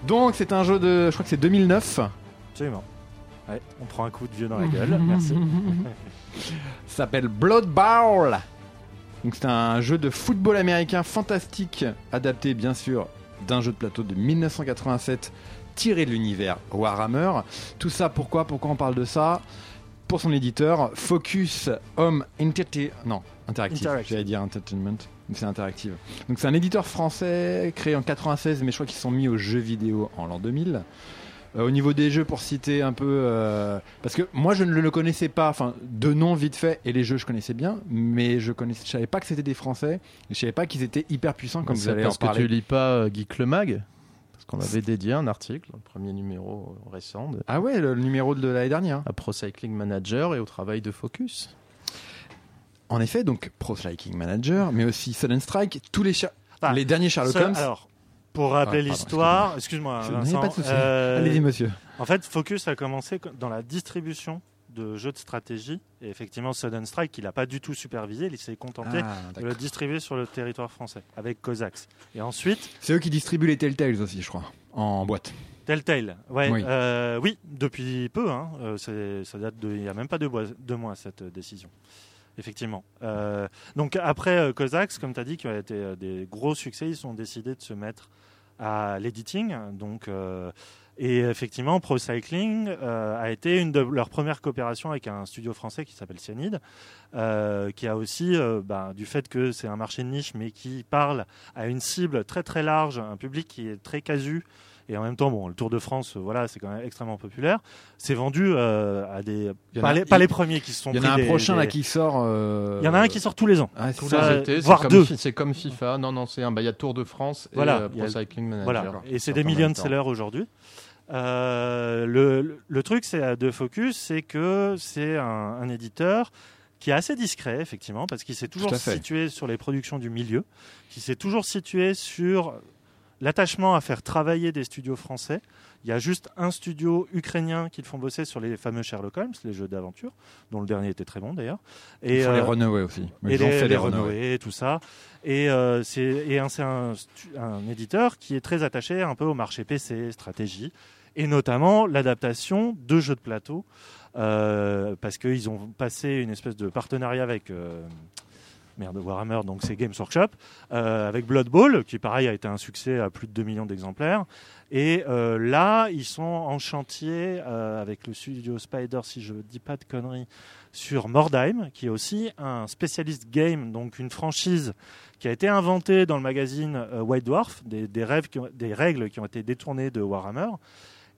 Donc c'est un jeu de, je crois que c'est 2009. Absolument. Ouais, on prend un coup de vieux dans la gueule. Merci. Ça s'appelle Blood Bowl. Donc c'est un jeu de football américain fantastique, adapté bien sûr d'un jeu de plateau de 1987, tiré de l'univers Warhammer. Tout ça pourquoi Pourquoi on parle de ça? Pour son éditeur, Focus Home Interactive. Non, Interactive. Interactive. J'allais dire Entertainment. mais C'est interactive. Donc c'est un éditeur français créé en 96, mais je crois qu'ils sont mis aux jeux vidéo en l'an 2000. Euh, au niveau des jeux, pour citer un peu, euh, parce que moi je ne le connaissais pas, enfin de nom vite fait, et les jeux je connaissais bien, mais je connaissais, je savais pas que c'était des Français, et je savais pas qu'ils étaient hyper puissants comme vous allez en parce que parler. tu lis pas euh, Geek le Mag Parce qu'on avait dédié un article, le premier numéro récent, de- Ah ouais, le, le numéro de l'année dernière. à Pro Cycling Manager et au travail de Focus. En effet, donc Pro Striking Manager, mais aussi Sudden Strike, tous les, les derniers Sherlock Holmes. alors, pour rappeler Ah, pardon, l'histoire, excuse-moi, Vincent, pas de souci. euh, Allez-y monsieur. En fait, Focus a commencé co- dans la distribution de jeux de stratégie. Et effectivement, Sudden Strike, il n'a pas du tout supervisé, il s'est contenté Ah, de le distribuer sur le territoire français avec Cossacks. Et ensuite, C'est eux qui distribuent les Telltales aussi, je crois, en boîte. Telltale. Ouais, Oui. euh, oui, depuis peu. Hein, euh, ça date de, il n'y a même pas deux mois, deux mois cette euh, décision. Effectivement. Euh, donc après euh, Cossacks, comme tu as dit, qui a été euh, des gros succès, ils ont décidé de se mettre à l'editing. Donc, et effectivement, Pro Cycling euh, a été une de leurs premières coopérations avec un studio français qui s'appelle Cyanide, euh, qui a aussi, euh, bah, du fait que c'est un marché de niche, mais qui parle à une cible très très large, un public qui est très casu Et en même temps, bon, le Tour de France, voilà, c'est quand même extrêmement populaire. C'est vendu à des pas, a- les, pas il- les premiers qui se sont Il y en a un des- prochain là qui sort. Il y en a un qui sort tous les ans. Ah, Tous ça. les voire comme deux. C'est comme FIFA. Non, non, c'est un. bah, Il y a Tour de France et Voilà, a Pro le- Cycling Manager. Voilà, et c'est des millions de sellers aujourd'hui. Euh, le, truc c'est de Focus, c'est que c'est un, un éditeur qui est assez discret, effectivement, parce qu'il s'est toujours situé sur les productions du milieu, qui s'est toujours situé sur l'attachement à faire travailler des studios français. Il y a juste un studio ukrainien qui le font bosser sur les fameux Sherlock Holmes, les jeux d'aventure, dont le dernier était très bon d'ailleurs. Et les euh, Runaway aussi. et les, fait les. Runaway, tout ça. Et euh, c'est un éditeur qui est très attaché un peu au marché PC, stratégie, et notamment l'adaptation de jeux de plateau, euh, parce qu'ils ont passé une espèce de partenariat avec. euh, Merde, Warhammer, donc c'est Games Workshop, euh, avec Blood Bowl, qui pareil a été un succès à plus de 2 millions d'exemplaires. Et euh, là, ils sont en chantier avec le studio Spider, si je ne dis pas de conneries, sur Mordheim, qui est aussi un spécialiste game, donc une franchise qui a été inventée dans le magazine White Dwarf, des règles qui ont été détournées de Warhammer.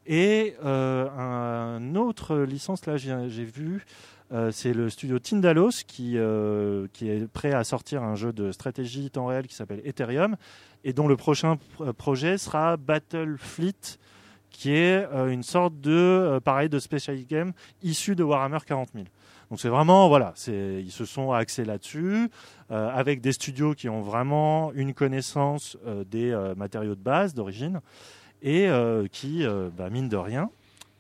Et euh, un autre licence, là j'ai vu, euh, c'est le studio Tindalos qui, euh, qui est prêt à sortir un jeu de stratégie temps réel qui s'appelle Ethereum et dont le prochain pr- projet sera Battlefleet qui est euh, une sorte de euh, pareil de special game issu de Warhammer 40 000. Donc c'est vraiment voilà, ils se sont axés là-dessus euh, avec des studios qui ont vraiment une connaissance euh, des euh, matériaux de base d'origine et euh, qui euh, bah, mine de rien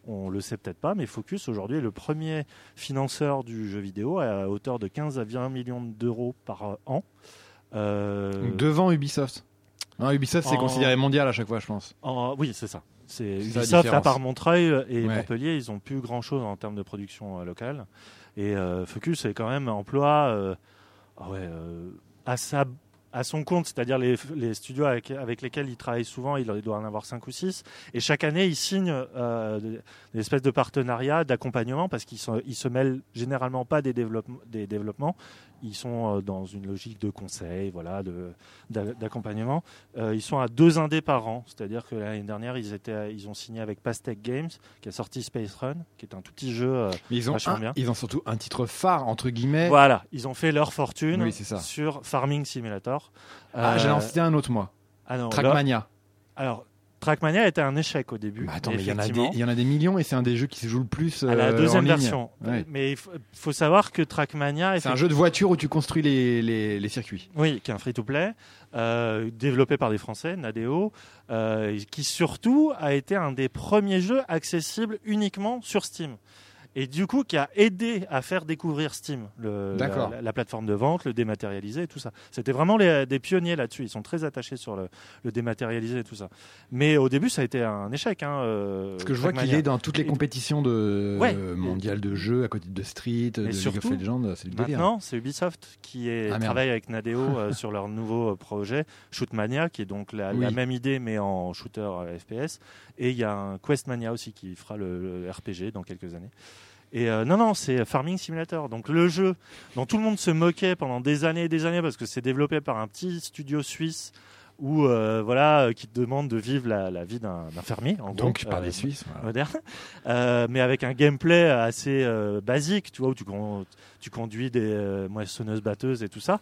on le sait peut-être pas, mais Focus aujourd'hui est le premier financeur du jeu vidéo à hauteur de 15 à 20 millions d'euros par an. Euh, Devant Ubisoft. Hein, Ubisoft, c'est En- considéré mondial à chaque fois, je pense. en- oui, c'est ça. C'est Ubisoft, à part Montreuil et Ouais. Montpellier, ils ont plus grand chose en termes de production locale. Et Focus est quand même emploie euh, ah ouais, à, sa, à son compte, c'est-à-dire les, les studios avec, avec lesquels il travaille souvent, il doit en avoir 5 ou 6. Et chaque année, il signe euh, des, espèces de partenariats, d'accompagnement, parce sont- ils se mêlent généralement pas des, des développements. Ils sont euh, dans une logique de conseil, voilà, d'accompagnement. Euh, ils sont à deux indés par an, c'est-à-dire que l'année dernière, ils, étaient, ils ont signé avec Pastec Games, qui a sorti Space Run, qui est un tout petit jeu. euh, Mais ils ont, un- bien. ils ont surtout un titre phare, entre guillemets. Voilà, ils ont fait leur fortune Oui, c'est ça. sur Farming Simulator. Ah, Euh, j'allais en citer un autre, moi. ah non, là- Trackmania. alors, Trackmania était un échec au début. Bah, attends, mais il y, en a des, effectivement. il y en a des millions et c'est un des jeux qui se joue le plus. à la euh, en deuxième ligne. version. Ouais. Mais il faut, faut savoir que Trackmania, C'est un jeu de voiture où tu construis les, les, les circuits. Oui, qui est un free-to-play, euh, développé par des Français, Nadeo, euh, qui surtout a été un des premiers jeux accessibles uniquement sur Steam. Et du coup, qui a aidé à faire découvrir Steam, le- la, la plateforme de vente, le dématérialisé et tout ça. C'était vraiment les- des pionniers là-dessus. Ils sont très attachés sur le, le dématérialisé et tout ça. Mais au début, ça a été un échec. Hein, euh, Parce que je vois qu'il est dans toutes les Et- compétitions de Ouais. euh, mondiales de jeux, à côté de Street, de League surtout, of Legends, c'est. Maintenant, c'est Ubisoft qui est, Ah, travaille avec Nadeo euh, sur leur nouveau projet Shootmania, qui est donc la, même idée mais en shooter FPS. Et il y a un Questmania aussi qui fera le, le RPG dans quelques années. Et euh, non, non, c'est Farming Simulator. Donc le jeu dont tout le monde se moquait pendant des années et des années parce que c'est développé par un petit studio suisse où euh, voilà euh, qui te demande de vivre la, la vie d'un fermier. En Donc, gros, par euh, des Suisses. voilà. moderne, euh, mais avec un gameplay assez basique, tu vois, où tu, con- tu conduis des moissonneuses batteuses et tout ça.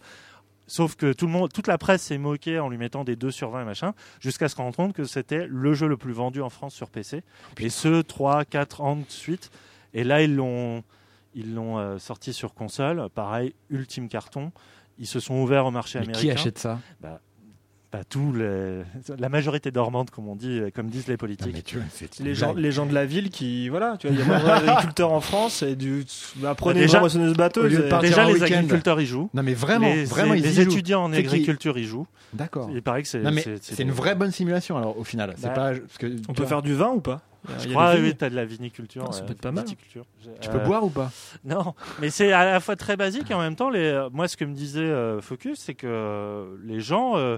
Sauf que tout le monde, toute la presse s'est moquée en lui mettant des 2 sur 20 et machin, jusqu'à se rendre compte que c'était le jeu le plus vendu en France sur PC. Et ce, 3, 4 ans de suite. Et là, ils l'ont, ils l'ont euh, sorti sur console. Pareil, ultime carton. Ils se sont ouverts au marché Mais américain. qui achète ça? Bah, tout les- la majorité dormante, comme on dit, comme disent les Non, politiques. tu vois, Les gens, les gens de la ville qui, voilà, tu vois, il y a moins d'agriculteurs en France et du, bah, prenez Déjà- une moissonneuse au batteuse. lieu de et- Déjà, les agriculteurs y jouent. Non, mais vraiment, les, vraiment, les- y jouent. étudiants en agriculture y jouent. D'accord. Il paraît que c'est. Non, mais c'est- c'est une vraie bonne simulation, alors, au final. C'est Bah, pas. Parce que, On peut faire du vin ou pas Je crois, oui, vignes. t'as de la viniculture. Ça euh, peut être pas mal. Tu Euh, peux boire ou pas Non, mais c'est à la fois très basique et en même temps, les, moi, ce que me disait euh, Focus, c'est que les gens, euh,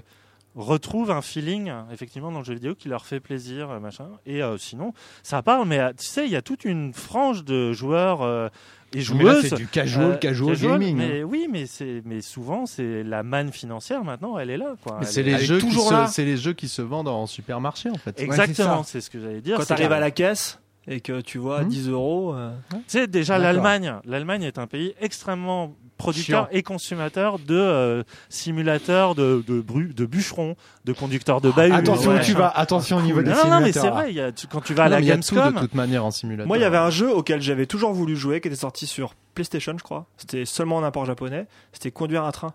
retrouvent un feeling effectivement dans le jeu vidéo qui leur fait plaisir, euh, machin. Et euh, sinon, ça parle, mais euh, tu sais, il y a toute une frange de joueurs euh, et Mais là, joueuses. c'est du casual, euh, casual, gaming. hein. Mais oui, mais c'est, mais souvent, c'est la manne financière maintenant, elle est là, quoi. C'est est- les jeux qui toujours c'est les jeux qui se vendent en supermarché en fait. Exactement, c'est c'est ce que j'allais dire. Quand c'est t'arrives la- à la caisse et que tu vois Hmm. 10 euros, euh, Tu sais, déjà, D'accord. l'Allemagne, l'Allemagne est un pays extrêmement producteur Chiant. et consommateur de euh, simulateurs de, de, bru- de bûcherons, de conducteurs de bahut. Attention où ouais. tu vas, attention au niveau des Non, non, non, mais c'est simulateurs. vrai, il y a- tu- quand tu vas à la a tout Gamescom, de toute manière en simulateur. Moi, il y avait un jeu auquel j'avais toujours voulu jouer, qui était sorti sur PlayStation, je crois. C'était seulement en import japonais. C'était conduire un train.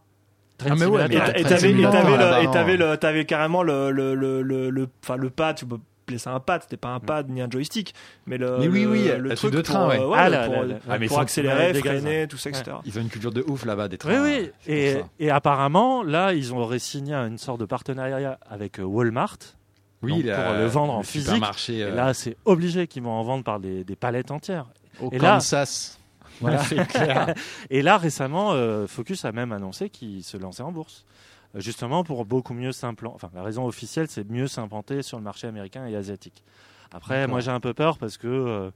Train Ah, mais ouais, mais et t'avais, carrément le, le, le, le, le- enfin, le pad, tu peux appeler ça un pad, c'était pas un pad ni un joystick, mais le, Mais oui, le, oui, le la truc de train, pour, ouais. euh, Ah, là, pour, là, là. Ah, pour accélérer, ouais, freiner, tout ça, etc. Ils ont une culture de ouf là-bas des trains. Oui, oui. c'est Et, apparemment, là, ils auraient signé une sorte de partenariat avec euh, Walmart. Oui, donc, la- pour le vendre en physique. Et euh, là, c'est obligé qu'ils vont en vendre par des, des palettes entières. Au et là- Kansas. voilà, clair. Et là, récemment, euh, Focus a même annoncé qu'il se lançait en bourse. Euh, Justement pour beaucoup mieux s'implanter. Enfin, la raison officielle, c'est mieux s'implanter sur le marché américain et asiatique. Après, moi, j'ai un peu peur parce que euh,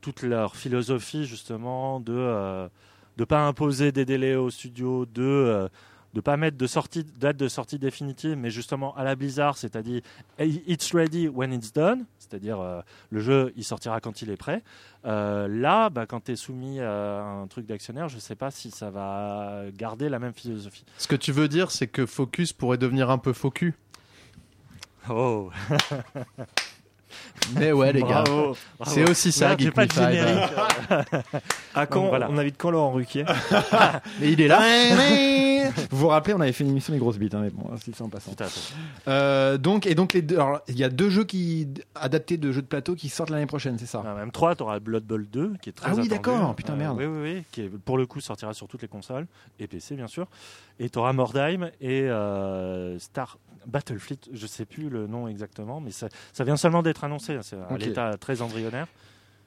toute leur philosophie, justement, de euh, de pas imposer des délais aux studios, de euh, de pas mettre de sortie, date de sortie définitive, mais justement à la Blizzard, c'est-à-dire it's ready when it's done, c'est-à-dire euh, le jeu il sortira quand il est prêt. Euh, là, bah, quand tu es soumis à un truc d'actionnaire, je sais pas si ça va garder la même philosophie. Ce que tu veux dire, c'est que Focus pourrait devenir un peu faux cul. Oh, Mais ouais, les gars. C'est aussi ça, Merde, j'ai Geek pas Me de Five. générique. À quand Donc, voilà. on invite quand Laurent Ruquier? Mais il est là. Vous vous rappelez, on avait fait une émission des grosses bites, hein, mais bon, c'est ça en passant. Euh, donc, et donc, les deux, alors, il y a deux jeux qui, adaptés de jeux de plateau qui sortent l'année prochaine, c'est ça? Ah, même 3, tu auras Blood Bowl 2 qui est très Ah oui, attendu. d'accord. Putain, merde. Oui, oui, oui. Qui est, pour le coup sortira sur toutes les consoles et PC bien sûr. Et tu auras Mordheim et euh, Star Battlefleet, je sais plus le nom exactement, mais ça, ça vient seulement d'être annoncé. Hein, C'est à Ok. l'état très embryonnaire.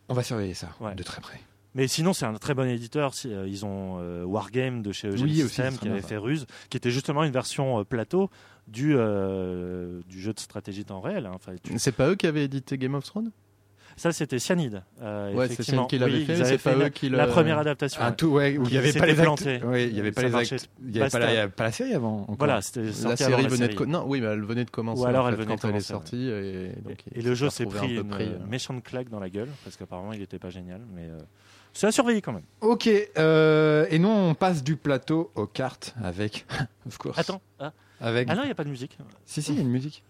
On va surveiller ça Ouais. de très près. Mais sinon, c'est un très bon éditeur. Si, euh, ils ont euh, Wargame de chez Eugene Oui, System qui avait fait Ruse, qui était justement une version euh, plateau du, euh, du jeu de stratégie temps réel. hein. Enfin, tu- C'est pas eux qui avaient édité Game of Thrones? Ça, c'était Cyanide. euh, Ouais, c'est. Cyanide qui l'avait Oui, fait, c'est pas eux la- qui La le- première adaptation. Un tout, ouais, où il y avait pas les actes. Ouais, il y avait pas les actes. Il y pas, avait pas, la, la série avant. encore. Voilà, c'était La série avant la venait de série. co- non, oui, mais elle venait de commencer Ou alors en elle venait de quand elle est sortie et donc Et il le jeu s'est pris un une euh, méchante claque dans la gueule parce qu'apparemment il n'était pas génial, mais euh, c'est à surveiller quand même. Ok, euh, et nous on passe du plateau aux cartes avec, of course. Attends, ah, Avec. ah non, il n'y a pas de musique. Si, si, il y a une musique.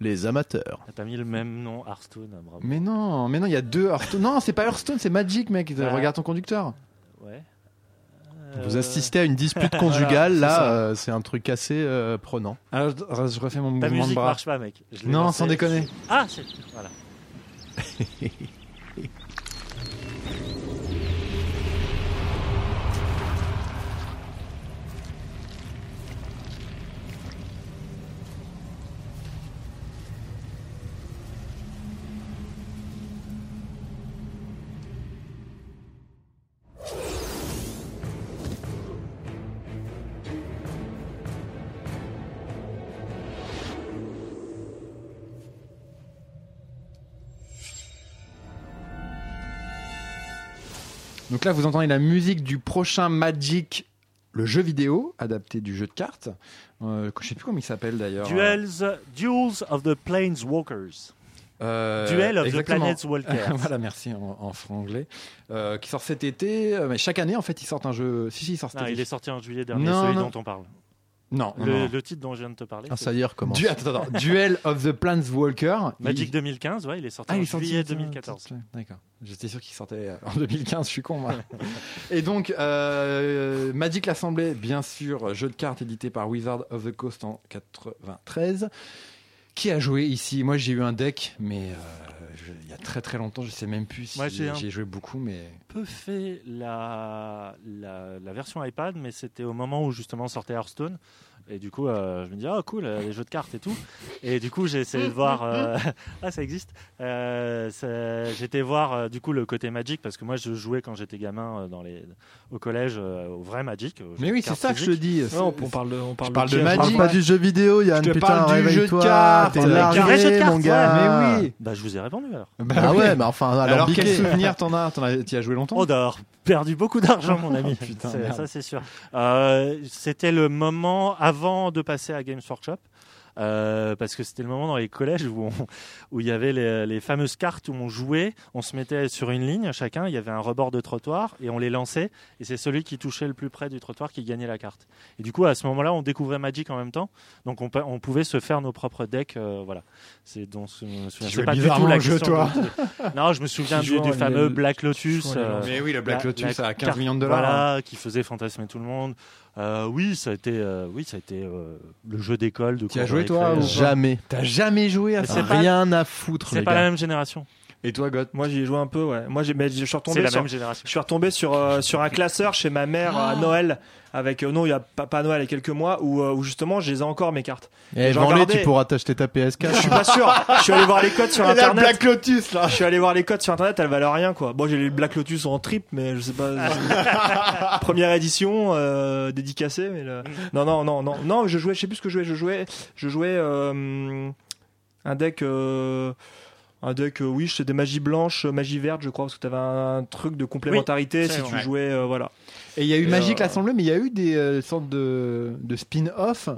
Les amateurs. Ah, T'as mis le même nom, Hearthstone, ah, bravo. Mais non, mais non, il y a deux Hearthstone. Non, c'est pas Hearthstone, c'est Magic, mec. Ah. Regarde ton conducteur. Ouais. Vous Euh, assistez à une dispute conjugale, c'est là, ça. euh, c'est un truc assez euh, prenant. Alors, je, je refais mon Ta mouvement de bras. marche pas, mec. Je Non, lancé. sans déconner. Ah, c'est. Voilà. Donc là, vous entendez la musique du prochain Magic, le jeu vidéo adapté du jeu de cartes. Euh, je sais plus comment il s'appelle d'ailleurs. Duels, Duels of the Planeswalkers. Euh, Duel of the exactement. Planets Walkers. voilà, merci en, en franglais. Euh, qui sort cet été. euh, mais chaque année, en fait, ils sortent un jeu. Si, si, il Non, il est sorti en juillet dernier, Non, celui non. dont on parle. Non, Le, non. le titre dont je viens de te parler. Ah, ça y est, recommence. Du- attends, attends, Duel of the Planeswalker. Magic Il- 2015, ouais, il est sorti Ah, il en est sorti juillet tiens, 2014. tiens, D'accord. J'étais sûr qu'il sortait euh, en 2015, je suis con, moi. Et donc, euh, Magic l'Assemblée, bien sûr, jeu de cartes édité par Wizard of the Coast en 93. Qui a joué ici Moi, j'ai eu un deck, mais euh, je- il y a très très longtemps, je sais même plus si Moi, j'ai un- j'ai joué beaucoup, mais. peu fait la, la, la version iPad, mais c'était au moment où justement sortait Hearthstone. Et du coup, euh, je me dis, oh cool, euh, les jeux de cartes et tout. Et du coup, j'ai essayé de voir. euh, ah, ça existe. Euh, J'étais voir euh, du coup le côté Magic parce que moi, je jouais quand j'étais gamin euh, dans les... au collège euh, au vrai Magic. Mais de oui, c'est ça que je te dis. Ouais, on, on parle de, on parle parle qui, de hein, Magic. Parle je pas parle du jeu vidéo, Yann. Je te putain, parle du jeu de cartes, t'es largué, vrai jeu de cartes, mon ouais, gars. mais oui. Bah, je vous ai répondu alors. Bah Ah oui. ouais, mais enfin, alors, Alors, quel souvenir t'en as T'en as- T'y as joué longtemps? On a perdu beaucoup d'argent, mon ami. Putain, ça, c'est sûr. Euh, c'était le moment avant de passer à Games Workshop. Euh, parce que c'était le moment dans les collèges où, on- où il y avait les, les fameuses cartes où on jouait, on se mettait sur une ligne chacun, il y avait un rebord de trottoir et on les lançait et c'est celui qui touchait le plus près du trottoir qui gagnait la carte. Et du coup à ce moment-là on découvrait Magic en même temps, donc on, pouvait se faire nos propres decks. euh, voilà, c'est donc je me souviens- pas du tout la jeu, toi. de- Non, je me souviens du, fameux Black Lotus. euh, Mais oui, le Black la- Lotus la à 15 carte- millions de dollars. hein. Voilà, qui faisait fantasmer tout le monde. Euh, oui, ça a été, euh, oui, ça a été euh, le jeu d'école de. Tu as joué, toi, ou Jamais. T'as jamais joué à ça c'est pas- Rien à foutre, C'est pas gars. la même génération. Et toi, God Moi, j'y ai joué un peu, ouais. Moi, j'ai, mais je suis C'est retombé la sur, même génération. je suis retombé sur, euh, sur un classeur chez ma mère à Noël. Avec, euh, non, il y a pas, pas Noël, il y a quelques mois, où, euh, où justement, je les ai encore, mes cartes. Et J'en regardais. tu pourras t'acheter ta PS4. Je suis pas sûr. Je suis allé voir les codes sur là, internet. Black Lotus, là Je suis allé voir les codes sur internet, elles valent rien quoi. Bon, j'ai les Black Lotus en trip, mais je sais pas. Première édition, euh, dédicacée, mais le... non, non, non, non, non. Je jouais, je sais plus ce que je jouais. Je jouais, je jouais euh, un deck, euh, un deck. euh, oui, c'était des magies blanches, magie verte, je crois, parce que tu avais un truc de complémentarité c'est si vrai. tu jouais, euh, voilà. Et il y a eu Et, Magic euh, l'Assemblée, mais il y a eu des euh, sortes de, de spin-off,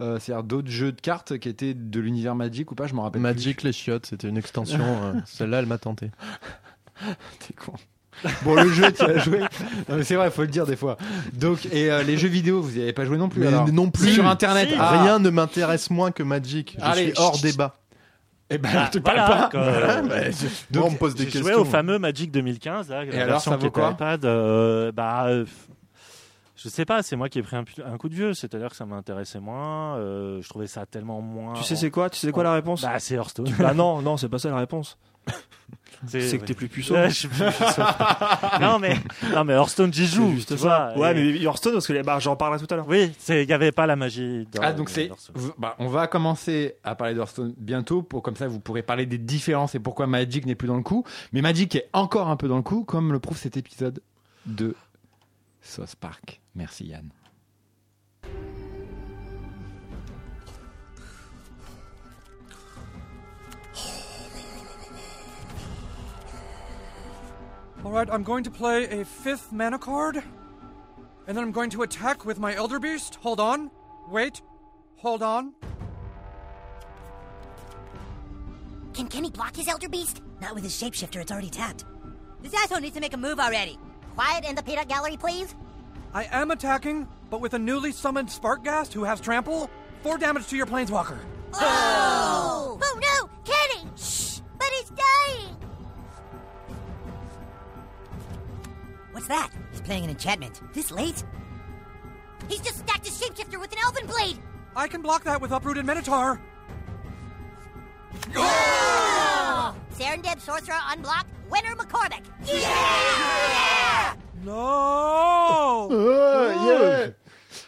euh, c'est-à-dire d'autres jeux de cartes qui étaient de l'univers Magic ou pas, je m'en rappelle Magic les chiottes, c'était une extension. euh, Celle-là, elle m'a tenté. T'es con. Bon, le jeu, tu as joué. C'est vrai, faut le dire des fois. Donc, et euh, les jeux vidéo, vous n'y avez pas joué non plus Mais alors non plus. Sur Internet, Si. ah. Rien ne m'intéresse moins que Magic. Je Allez, suis hors chut. débat. Eh ben, Ah, tu parles voilà, pas. quoi. Euh, Moi, on me pose des J'ai questions. joué au fameux Magic 2015. Là, la alors, ça vaut était quoi iPad, euh, bah, euh, je sais pas, c'est moi qui ai pris un coup de vieux, c'est-à-dire que ça m'intéressait moins. euh, je trouvais ça tellement moins. Tu sais c'est quoi? Tu sais quoi la réponse? Bah, c'est Hearthstone. Bah non, non, c'est pas ça la réponse. C'est que t'es plus puceau. Ouais, je suis plus puceau. non mais non mais Hearthstone j'y joue, juste tu ça. vois. Ouais, et- mais Hearthstone parce que les- bah, j'en parlerai tout à l'heure. oui, c'est il y avait pas la magie. d'Hear- Ah, donc c'est. bah, on va commencer à parler d'Hearthstone bientôt, pour comme ça vous pourrez parler des différences et pourquoi Magic n'est plus dans le coup. Mais Magic est encore un peu dans le coup, comme le prouve cet épisode de Sauce Park. Merci Yann. Alright, I'm going to play a fifth mana card. And then I'm going to attack with my Elder Beast. Hold on. Wait. Hold on. Can Kenny block his Elder Beast? Not with his shapeshifter, it's already tapped. This asshole needs to make a move already. Quiet in the peanut gallery, please. I am attacking, but with a newly summoned Sparkgast who has trample. Four damage to your Planeswalker. Oh! Oh no! Kenny! Shh! But he's dying! What's that? He's playing an enchantment. This late? He's just stacked his shapeshifter with an elven blade! I can block that with Uprooted Minotaur. Serendib Sorcerer unblock, winner McCormick! No! Uh,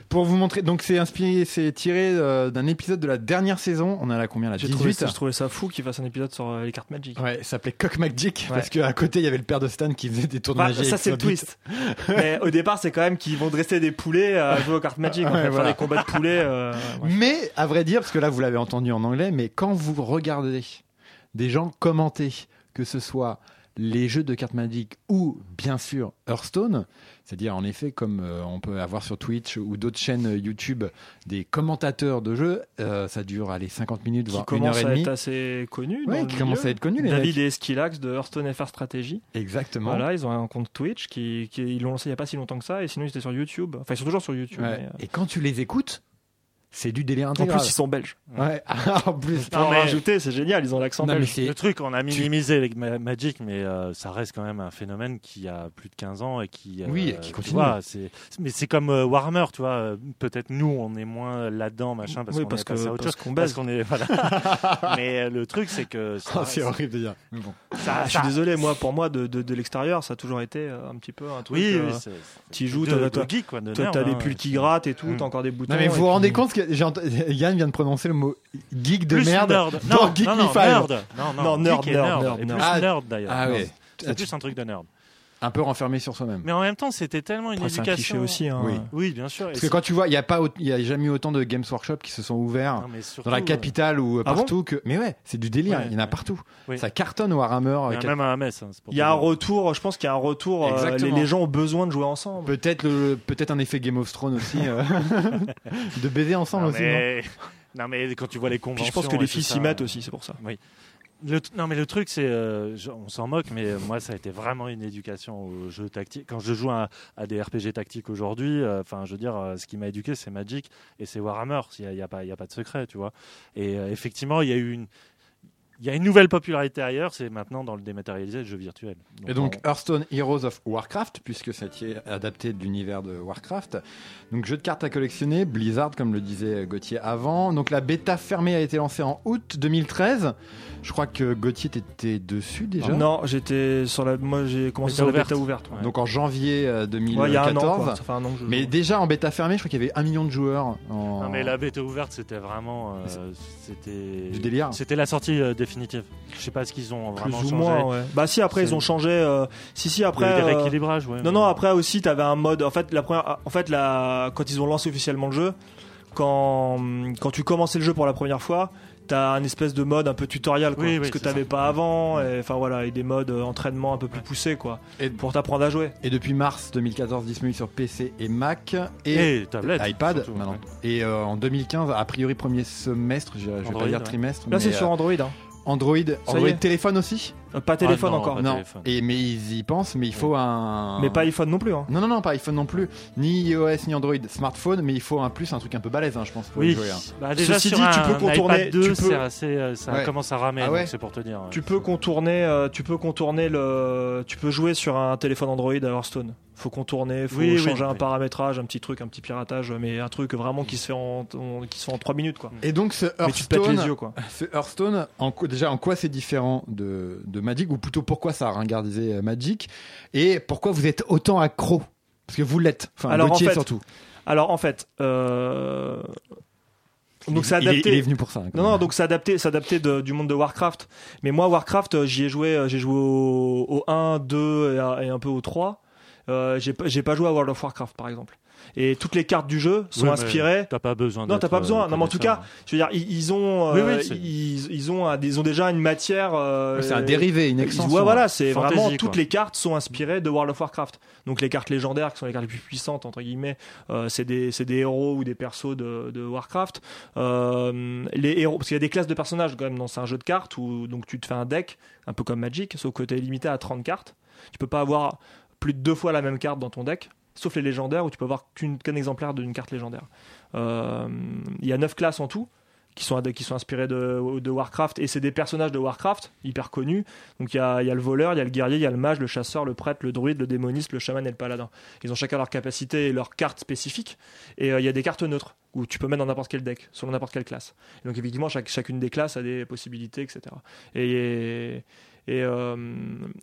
Pour vous montrer, donc c'est inspiré, c'est tiré euh, d'un épisode de la dernière saison. On a la combien là? J'ai trouvé, 18 ça, je trouvais ça fou qu'il fasse un épisode sur euh, les cartes Magic. Ouais, ça s'appelait Cock Magic parce qu'à côté il y avait le père de Stan qui faisait des tours de Enfin, magie. ça avec c'est le sa bite. twist. Mais au départ c'est quand même qu'ils vont dresser des poulets à jouer aux cartes Magic, en fait, faire voilà. des combats de poulets. euh, ouais. Mais à vrai dire, parce que là vous l'avez entendu en anglais, mais quand vous regardez des gens commenter, que ce soit les jeux de cartes Magic ou bien sûr Hearthstone, c'est-à-dire en effet comme euh, on peut avoir sur Twitch ou d'autres chaînes YouTube des commentateurs de jeux, euh, ça dure allez 50 minutes qui voire une heure commence et à demie. être assez connu. Ouais, qui commence à être connu les David mecs. et Esquilax de Hearthstone FR Strategy. Exactement. Voilà, ils ont un compte Twitch qui, qui ils l'ont lancé il y a pas si longtemps que ça et sinon ils étaient sur YouTube. Enfin ils sont toujours sur YouTube. Ouais. mais, euh, Et quand tu les écoutes, c'est du délire En intégral. plus ils sont belges. Ouais. en plus. Non, en mais- rajouter, c'est génial, ils ont l'accent belge. Le truc, on a minimisé les ma- Magic, mais euh, ça reste quand même un phénomène qui a plus de 15 ans et qui. euh, Oui, qui tu continue. vois, c'est- mais c'est comme euh, Warhammer, tu vois. euh, Peut-être nous, on est moins là-dedans, machin, parce Oui, qu'on parce est passé que- à autre parce chose. qu'on Parce qu'on est. Voilà. mais euh, le truc, c'est que. ça- Oh, c'est horrible de dire. Mais bon. ça- Ah, je suis ça- désolé, moi, pour moi, de, de, de l'extérieur, ça a toujours été un petit peu un truc. Oui, euh, oui, tu joues, t'as- de t'as- geek, quoi, de Toi, nerd, t'as hein, les pulls qui grattent et tout, Mm. t'as encore des boutons. Non mais vous vous rendez compte geek, Yann vient de prononcer le mot geek de Plus merde nerd. Non, Geek non, non, nerd. Non, non, Non, nerd, nerd, nerd. nerd, Et plus Ah, nerd d'ailleurs. ah ouais. C'est plus un truc de nerd. Un peu renfermé sur soi-même. Mais en même temps, c'était tellement une Après, c'est un cliché éducation. aussi. Hein. Oui. Oui, bien sûr. Parce que quand tu vois, il y a pas, au- il y a jamais eu autant de Games Workshop qui se sont ouverts Non, mais surtout, dans la capitale ou Ah bon partout que. Mais ouais, c'est du délire. Ouais, il y en a ouais. partout. Oui. Ça cartonne Warhammer. euh, il y euh, a même un MS. hein, Il y a un retour, je pense qu'il y a un retour. euh, les, Exactement. les gens ont besoin de jouer ensemble. Peut-être le, peut-être un effet Game of Thrones aussi, euh, de baiser ensemble Non, aussi. non mais... non, mais quand tu vois les Puis conventions. je pense que les filles s'y mettent aussi, c'est pour ça. Non mais le truc c'est, euh, on s'en moque, mais euh, moi ça a été vraiment une éducation au jeu tactique. Quand je joue à, des RPG tactiques aujourd'hui, euh, enfin je veux dire, ce qui m'a éduqué c'est Magic et c'est Warhammer. Il n'y y a pas, y a pas de secret, tu vois. Et effectivement il y a eu une, il y a une nouvelle popularité ailleurs, c'est maintenant dans le dématérialisé, le jeu virtuel. Et donc Hearthstone Heroes of Warcraft, puisque c'était adapté de l'univers de Warcraft. Donc jeu de cartes à collectionner, Blizzard comme le disait Gauthier avant. Donc la bêta fermée a été lancée en août 2013. Je crois que Gauthier était dessus déjà. Non, j'étais sur la. Moi, j'ai commencé Bêta sur la ouverte. bêta ouverte. ouais. Donc en janvier euh, Ouais, il y a un an, 2014. quoi. Ça fait un an que je mais joue. déjà en bêta fermée, je crois qu'il y avait un million de joueurs. En... Non mais la bêta ouverte c'était vraiment, euh, c'était Du délire. C'était la sortie euh, définitive. Je sais pas ce qu'ils ont plus vraiment ou changé. moins, ouais. Bah si, après ils ont changé. euh, Si, si, Il y après. a eu des euh, rééquilibrages, ouais. Non, non, après aussi, t'avais un mode. En fait, la première, en fait, la, quand ils ont lancé officiellement le jeu, quand, quand tu commençais le jeu pour la première fois, t'as un espèce de mode un peu tutoriel, quoi, Oui, oui, parce que t'avais pas avant, et, enfin voilà, et des modes euh, entraînement un peu plus poussés, quoi, Et- pour t'apprendre à jouer. Et depuis mars 2014, disponible sur PC et Mac et, Et tablette. iPad surtout, maintenant. ouais. Et euh, en 2015, a priori premier semestre, je, je vais pas dire ouais. trimestre, Là, mais c'est sur Android, hein. Android, Android téléphone aussi? Euh, pas téléphone non, encore, pas non. téléphone. Et mais ils y pensent, mais il faut un. mais pas iPhone non plus. Hein. Non non non, pas iPhone non plus, ni iOS ni Android, smartphone, mais il faut un plus un truc un peu balèze, hein, je pense. Pour y Oui, jouer, hein. bah déjà Ceci sur dit, un, tu peux contourner- iPad 2, tu peux- c'est assez, euh, ça Ouais. commence à ramer, Ah ouais donc c'est pour te dire. Tu peux contourner, euh, tu peux contourner le, tu peux jouer sur un téléphone Android à Hearthstone. Faut contourner, faut Oui, oui, changer un oui. paramétrage, un petit truc, un petit piratage, mais un truc vraiment qui se fait en, en- qui se fait en 3 minutes quoi. Et donc ce Mais tu te pètes les Hearthstone, yeux quoi. ce Hearthstone, en quoi- déjà en quoi c'est différent de, de Magic, ou plutôt pourquoi ça a ringardisé euh, Magic, et pourquoi vous êtes autant accro? Parce que vous l'êtes, enfin Alors, en Gauthier fait, surtout. Alors en fait, euh, donc Il- c'est il est- adapté. Il est, venu pour ça. Non, non, donc c'est adapté, c'est adapté de- du monde de Warcraft. Mais moi, Warcraft, euh, j'y ai joué, j'ai joué au, au 1, 2 et, à- et un peu au 3. Euh, j'ai pas- j'ai pas joué à World of Warcraft, par exemple. Et toutes les cartes du jeu sont Oui, inspirées. T'as pas besoin. Non, t'as pas besoin. euh, Non, mais en tout cas, je veux dire, ils, ils ont, Oui, euh, oui, c'est- ils, ils ont, un- ils ont déjà une matière. euh, c'est un dérivé, une ils- extension. ouais, voilà, c'est Fantasy, vraiment quoi. toutes les cartes sont inspirées de World of Warcraft. Donc les cartes légendaires, qui sont les cartes les plus puissantes entre guillemets, euh, c'est des, c'est des héros ou des persos de, de Warcraft. Euh, les héros, parce qu'il y a des classes de personnages quand même dans c'est un jeu de cartes où donc tu te fais un deck, un peu comme Magic, sauf que tu es limité à 30 cartes. Tu peux pas avoir plus de deux fois la même carte dans ton deck. Sauf les légendaires où tu peux avoir qu'un exemplaire d'une carte légendaire. Euh, Il y a 9 classes en tout qui sont, qui sont inspirées de, Warcraft et c'est des personnages de Warcraft hyper connus. Donc il y a, y a le voleur, il y a le guerrier, il y a le mage, le chasseur, le prêtre, le druide, le démoniste, le chaman et le paladin. Ils ont chacun leur capacité et leur carte spécifique. Et euh, il y a des cartes neutres où tu peux mettre dans n'importe quel deck, selon n'importe quelle classe. Donc effectivement, chaque, chacune des classes a des possibilités, etc. Et, et, euh,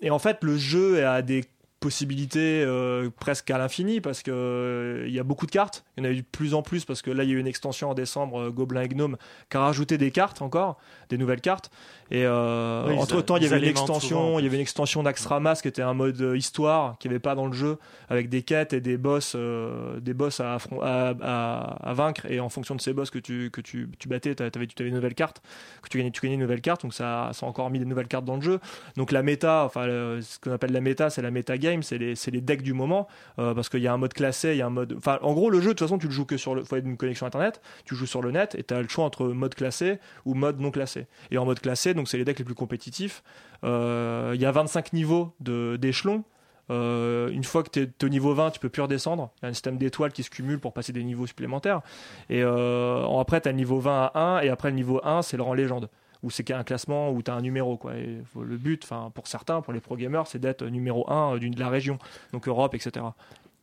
et en fait, le jeu a des possibilités euh, presque à l'infini parce que euh, il y a beaucoup de cartes. Il y en a eu de plus en plus parce que là il y a eu une extension en décembre euh, Gobelin et Gnome qui a rajouté des cartes encore, des nouvelles cartes. Et euh, Oui, entre temps il y avait une extension, souvent, il y avait une extension d'Axtramas qui était un mode euh, histoire qui n'y avait pas dans le jeu avec des quêtes et des boss, euh, des boss à, à, à- à vaincre et en fonction de ces boss que tu que tu, tu battais, tu avais, tu avais une nouvelle carte, que tu gagnais, tu gagnais une nouvelle carte. Donc ça, ça a encore mis des nouvelles cartes dans le jeu. Donc la méta, enfin le- ce qu'on appelle la méta, c'est la méta game, c'est les, c'est les decks du moment, euh, parce qu'il y a un mode classé, il y a un mode. Enfin, en gros, le jeu, de toute façon, tu le joues que sur le. Faut être une connexion internet, tu joues sur le net et tu as le choix entre mode classé ou mode non classé. Et en mode classé, donc c'est les decks les plus compétitifs. Euh, Il y a 25 niveaux d'échelons. Euh, une fois que tu es au niveau 20, tu peux plus redescendre. Il y a un système d'étoiles qui se cumule pour passer des niveaux supplémentaires. Et euh, après, tu as le niveau 20 à 1, et après le niveau 1, c'est le rang légende où c'est qu'il y a un classement où tu as un numéro quoi le but pour certains pour les pro gamers c'est d'être numéro 1 d'une de la région donc Europe etc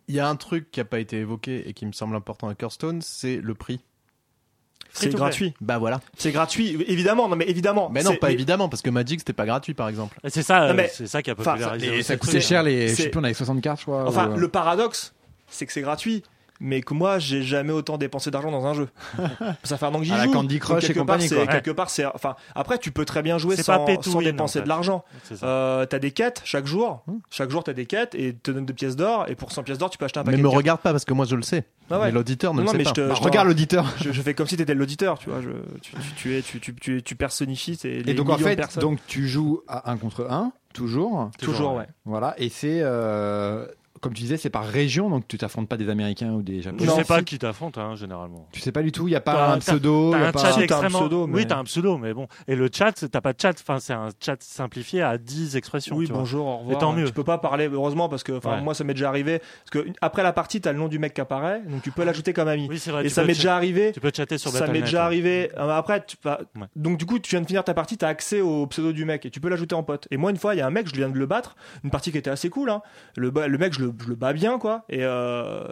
Il y a un truc qui n'a pas été évoqué et qui me semble important à Hearthstone, c'est le prix. C'est gratuit Bah voilà. c'est gratuit évidemment non mais évidemment Mais non, pas évidemment, parce que Magic c'était pas gratuit par exemple. Et C'est ça, mais- euh, c'est ça qui a enfin, popularisé. Et aussi ça coûtait cher, les, je sais plus, on avait 60 cartes, je crois. Enfin, ou- le paradoxe, c'est que c'est gratuit, mais que moi j'ai jamais autant dépensé d'argent dans un jeu. ça fait un an que j'y joue. Candy Crush et quelque compagnie, part. Quelque part, c'est enfin après tu peux très bien jouer C'est pas sans, sans win, dépenser en fait. de l'argent. Euh, t'as des quêtes chaque jour. Hmm. Chaque jour t'as des quêtes et te donnent des pièces d'or et pour 100 pièces d'or tu peux acheter un paquet Mais me regarde pas parce que moi je le sais. Ah ouais. Mais l'auditeur ne Non, le sait pas. je te- Bah, je regarde l'auditeur. Je, je fais comme si t'étais l'auditeur, tu vois. Je, tu, tu, tu es, tu, tu, tu, tu personnifies les Et donc en fait, donc tu joues à 1 contre 1, toujours. toujours, ouais. Voilà, et c'est. euh, comme tu disais, c'est par région, donc tu t'affrontes pas des Américains ou des Je Japonais. sais pas qui t'affronte, hein, généralement. Tu sais pas du tout, il y a pas un pseudo. T'as un pas- chat un extrêmement. pseudo, mais- Oui, t'as un pseudo, mais bon. Et le chat, t'as pas de chat. Enfin, c'est un chat simplifié à 10 expressions. Oui, tu vois. bonjour, au revoir. tant mieux. Tu peux pas parler, heureusement, parce que Ouais. moi, ça m'est déjà arrivé. Parce que après la partie, t'as le nom du mec qui apparaît, donc tu peux l'ajouter comme ami. Oui, c'est vrai. Et tu ça m'est déjà arrivé. Tu peux chatter sur Ça m'est déjà arrivé. Euh, Après, tu Ouais. donc du coup, tu viens de finir ta partie, t'as accès au pseudo du mec et tu peux l'ajouter en pote. Et moi, une fois, il y a un mec, je viens de le battre, une partie qui était assez cool. Hein. Le, le mec, je le, je le bats bien, quoi. Et, euh,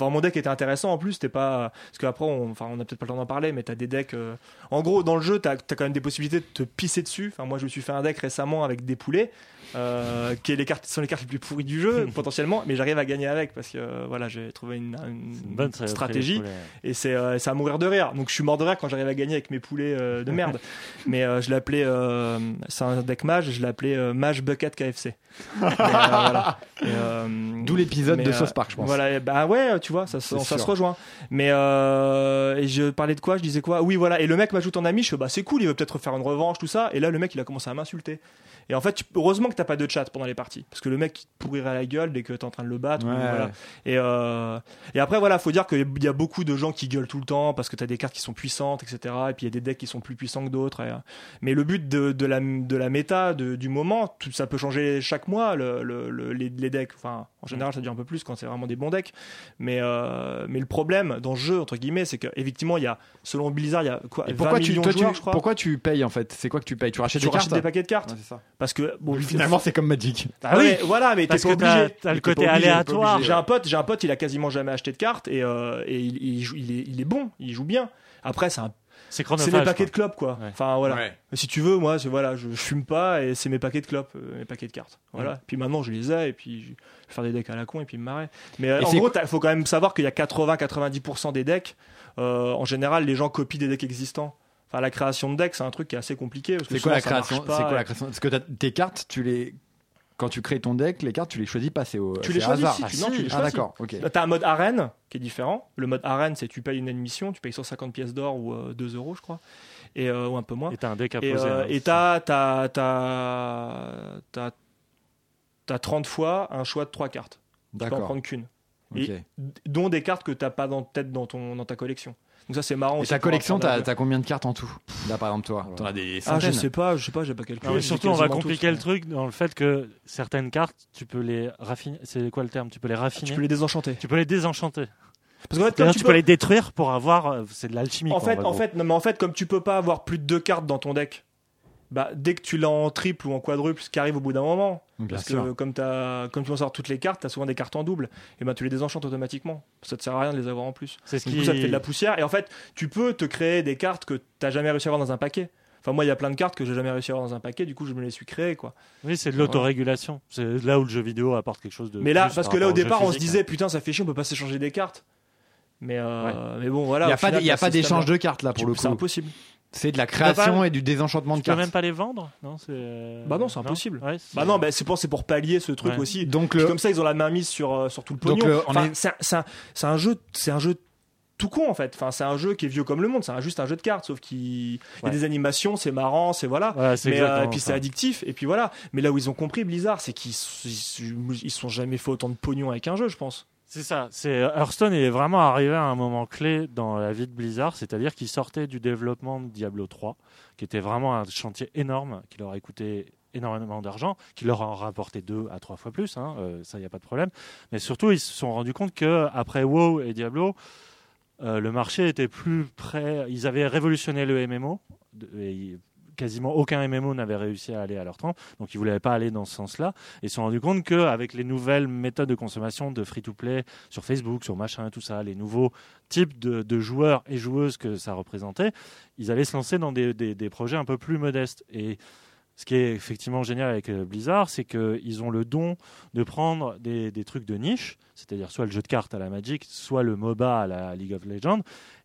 mon deck était intéressant en plus. C'était pas parce qu'après, on, enfin, on peut-être pas le temps d'en parler, mais t'as des decks. euh, En gros, dans le jeu, t'as as quand même des possibilités de te pisser dessus. Enfin, moi, je me suis fait un deck récemment avec des poulets. Euh, qui est les cartes, sont les cartes les plus pourries du jeu potentiellement, mais j'arrive à gagner avec parce que euh, voilà j'ai trouvé une, une- C'est une bonne stratégie et c'est euh, à mourir de rire. Donc je suis mort de rire quand j'arrive à gagner avec mes poulets euh, de merde. Mais euh, je l'appelais, euh, c'est un deck mage, je l'appelais euh, mage bucket KFC. Euh, voilà. Euh, D'où l'épisode de South Park, je pense. Voilà, et bah ouais, tu vois, ça, ça se rejoint. Mais euh, et je parlais de quoi? Je disais quoi? Oui, voilà. Et le mec m'ajoute en ami. Je fais bah c'est cool, il veut peut-être faire une revanche, tout ça. Et là, le mec, il a commencé à m'insulter. Et en fait, heureusement que t'as pas de chat pendant les parties, parce que le mec il te pourrirait la gueule dès que t'es en train de le battre. Ouais, ou voilà. ouais. Et, euh, et après, voilà, faut dire qu'il y a beaucoup de gens qui gueulent tout le temps parce que t'as des cartes qui sont puissantes, etc. Et puis il y a des decks qui sont plus puissants que d'autres. et, euh, mais le but de, de la, de la méta, de- du moment, tout, ça peut changer chaque mois, le, le- le- les, les decks. Enfin, en général, ça dure un peu plus quand c'est vraiment des bons decks. Mais, euh, mais le problème dans ce jeu, entre guillemets, c'est qu'effectivement, il y a, selon Blizzard, il y a quoi, Et 20 pourquoi tu, millions toi, de joueurs, tu, je crois. pourquoi tu payes en fait? C'est quoi que tu payes? Tu rachètes tu des rachètes cartes des paquets de cartes Ouais, c'est ça. Parce que, bon, Finalement, c'est comme Magic. Ah oui, Ouais, voilà, mais t'es parce pas que t'as- obligé. t'as le côté pas obligé, aléatoire. J'ai un pote, j'ai un pote, il a quasiment jamais acheté de cartes et, euh, et il, il joue- il est, il est bon, il joue bien. Après, c'est un- c'est c'est chronophage. mes paquets quoi. de clopes, quoi. Ouais. Enfin voilà. Ouais. Si tu veux, moi, c'est voilà, je, je fume pas et c'est mes paquets de clopes, euh, mes paquets de cartes. Voilà. Puis maintenant, je les ai et puis je vais faire des decks à la con et puis me marrer. Mais euh, en gros, il faut quand même savoir qu'il y a 80-90% des decks. euh, en général, les gens copient des decks existants. Enfin, la création de decks, c'est un truc qui est assez compliqué. parce que C'est quoi la création C'est quoi la création? Parce que tes cartes, tu les quand tu crées ton deck, les cartes, tu les choisis pas, c'est au Tu les choisis, hasard. si, tu- non, tu les Ah d'accord, ok. T'as un mode arène qui est différent. Le mode arène, c'est tu payes une admission, tu payes 150 pièces d'or ou euh, 2 euros, je crois, et, euh, ou un peu moins. Et t'as un deck à poser. euh, hein, et c'est- t'as t'as- t'as- t'as- t'as 30 fois un choix de 3 cartes. Tu peux en D'accord. prendre qu'une. ok. Et- Dont des cartes que t'as pas dans, peut-être dans, ton, dans ta collection. Donc ça, c'est marrant. Et ta collection, t'as combien de cartes en tout? Là, par exemple, toi, t'en as des Ah, je sais pas, je sais pas, j'ai pas calculé. Non, mais j'ai surtout, on va compliquer tous, le truc dans le fait que certaines cartes, tu peux les raffiner. C'est quoi le terme? Tu peux les raffiner? Tu peux les désenchanter. Tu peux les désenchanter. Parce qu'en fait, comme tu tu peux- peux les détruire pour avoir. euh, C'est de l'alchimie. En quoi, fait, en fait, non, mais en fait, comme tu peux pas avoir plus de deux cartes dans ton deck, bah, dès que tu l'as en triple ou en quadruple, ce qui arrive au bout d'un moment, Bien parce sûr. que comme, t'as- comme tu vas sortir toutes les cartes, tu as souvent des cartes en double, et ben tu les désenchantes automatiquement. Ça te sert à rien de les avoir en plus. c'est ce Du qui. coup, ça te fait de la poussière, et en fait, tu peux te créer des cartes que t'as jamais réussi à avoir dans un paquet. Enfin, moi, il y a plein de cartes que j'ai jamais réussi à avoir dans un paquet, du coup, je me les suis créées, quoi. Oui, c'est de l'autorégulation. C'est là où le jeu vidéo apporte quelque chose de. mais là, parce par que là, au départ, on se physique. disait, putain, ça fait chier, on peut pas s'échanger des cartes. Mais, euh, mais bon, voilà. Il n'y a pas, y a ce d'échange de cartes là pour le C'est coup. impossible. C'est de la création pas- et du désenchantement de Tu peux cartes. même pas les vendre Non, c'est. Bah non, c'est impossible. Ouais, c'est- Bah non, bah c'est pour, c'est pour pallier ce truc Ouais. aussi. Donc Puis le, comme ça, ils ont la main mise sur, euh, sur tout le pognon. le- on Enfin, est- c'est un, c'est un- c'est un jeu, c'est un jeu tout con en fait. Enfin, c'est un jeu qui est vieux comme le monde. C'est juste un jeu de cartes, sauf qu'il il y a Ouais. des animations, c'est marrant, c'est voilà. C'est Mais euh, et puis ça. c'est addictif. Et puis voilà. Mais là où ils ont compris Blizzard, c'est qu'ils ils, ils sont jamais fait autant de pognon avec un jeu, je pense. C'est ça. C'est Hearthstone est vraiment arrivé à un moment clé dans la vie de Blizzard, c'est-à-dire qu'il sortait du développement de Diablo 3, qui était vraiment un chantier énorme, qui leur a coûté énormément d'argent, qui leur a rapporté deux à trois fois plus, hein, euh, ça il n'y a pas de problème. Mais surtout, ils se sont rendus compte que après WoW et Diablo, euh, le marché était plus prêt. Ils avaient révolutionné le MMO. Quasiment aucun MMO n'avait réussi à aller à leur temps, donc ils voulaient pas aller dans ce sens-là. Ils se sont rendus compte qu'avec les nouvelles méthodes de consommation de free-to-play sur Facebook, sur machin, tout ça, les nouveaux types de, joueurs et joueuses que ça représentait, ils allaient se lancer dans des, des- des projets un peu plus modestes. Et ce qui est effectivement génial avec euh, Blizzard, c'est qu'ils ont le don de prendre des, des trucs de niche, c'est-à-dire soit le jeu de cartes à la Magic, soit le MOBA à la League of Legends,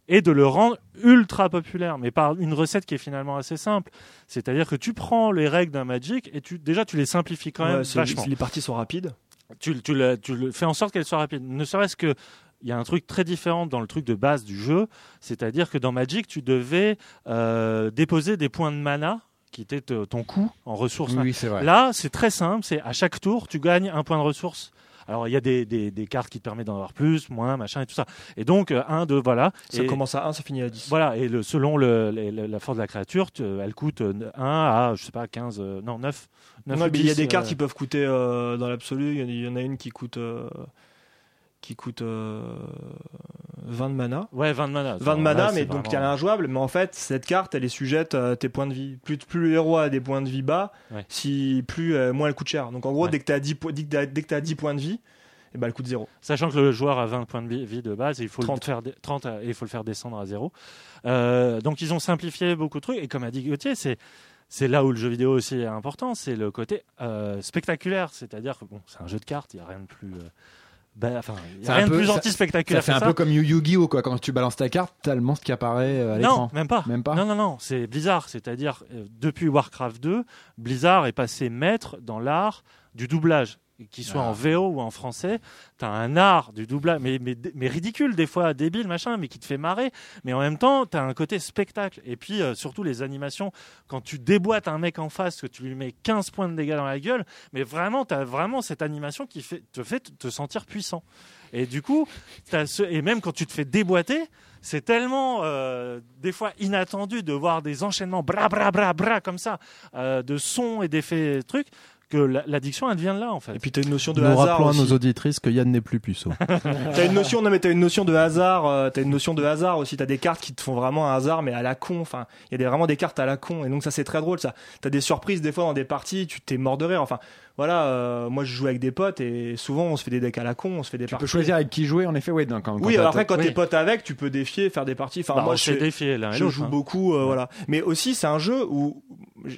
et de le rendre ultra populaire, mais par une recette qui est finalement assez simple. C'est-à-dire que tu prends les règles d'un Magic et tu, déjà tu les simplifies quand même Ouais, vachement. les parties sont rapides. Tu, tu, le, tu le fais en sorte qu'elles soient rapides. Ne serait-ce que il y a un truc très différent dans le truc de base du jeu, c'est-à-dire que dans Magic, tu devais euh, déposer des points de mana qui étaient te- ton coût en ressources. Oui, vrai. Là, c'est très simple, c'est à chaque tour, tu gagnes un point de ressources. Alors, il y a des, des, des cartes qui te permettent d'en avoir plus, moins, machin et tout ça. Et donc, euh, un, deux, voilà. Ça Et- commence à 1, ça finit à 10. voilà, et le, selon le, le- la force de la créature, tu- elle coûte euh, 1 à, je sais pas, 15, euh, non, 9. 9 Non, ou mais il y a 10, des cartes euh, qui peuvent coûter euh, dans l'absolu. Il y en a- Il y en a une qui coûte euh, qui coûte euh, 20 de mana. Ouais, 20 de mana. 20 de mana, mais donc vraiment- elle est injouable. Mais en fait, cette carte, elle est sujette à tes points de vie. Plus, plus le héros a des points de vie bas, Ouais. si plus euh, moins elle coûte cher. Donc en gros, Ouais. dès que tu as 10 points, dès que t'as- dès que t'as 10 points de vie, et ben elle coûte 0. Sachant que le joueur a 20 points de vie- de base, il faut 30. le faire dé- 30 euh, et il faut le faire descendre à zéro. Euh, donc ils ont simplifié beaucoup de trucs et comme a dit Gauthier, c'est c'est là où le jeu vidéo aussi est important, c'est le côté euh, spectaculaire, c'est-à-dire que bon, c'est un jeu de cartes, il y a rien de plus euh, bah, enfin, y C'est a rien de plus anti-spectaculaire Ça fait que un peu comme Yu- Yu-Gi-Oh quoi. Quand tu balances ta carte, t'as le monstre qui apparaît euh, à l'écran. Non, même pas. Même pas. Non, non, non, c'est Blizzard. C'est-à-dire, euh, depuis Warcraft 2, Blizzard est passé maître dans l'art du doublage. Qu'il soit Ah. en VO ou en français, t'as un art du doublage, mais, mais, mais ridicule des fois, débile, machin, mais qui te fait marrer. Mais en même temps, t'as un côté spectacle. Et puis, euh, surtout les animations, quand tu déboîtes un mec en face, que tu lui mets 15 points de dégâts dans la gueule, mais vraiment, t'as vraiment cette animation qui fait, te fait te sentir puissant. Et du coup, t'as ce, et même quand tu te fais déboîter, c'est tellement euh, des fois inattendu de voir des enchaînements bra bra bra bra comme ça euh, de sons et d'effets trucs que la- l'addiction elle vient de là en fait. Et puis tu as une notion de Nous hasard. rappelons à aussi. nos auditrices que Yann n'est plus puceau. T'as une notion, non mais t'as une notion de hasard, euh, t'as une notion de hasard aussi. T'as des cartes qui te font vraiment un hasard, mais à la con. Enfin, il y a des, vraiment des cartes à la con, et donc ça c'est très drôle. Ça, t'as des surprises des fois dans des parties, tu t'es mort de rire. Enfin, voilà, euh, moi je joue avec des potes et souvent on se fait des decks à la con, on se fait des Tu parties. peux choisir avec qui jouer, en effet, ouais. donc, quand, Oui, alors après quand oui. t'es pote avec, tu peux défier, faire des parties. Enfin, Bah, moi on je l'un et je joue hein. beaucoup, euh, voilà. Mais aussi c'est un jeu où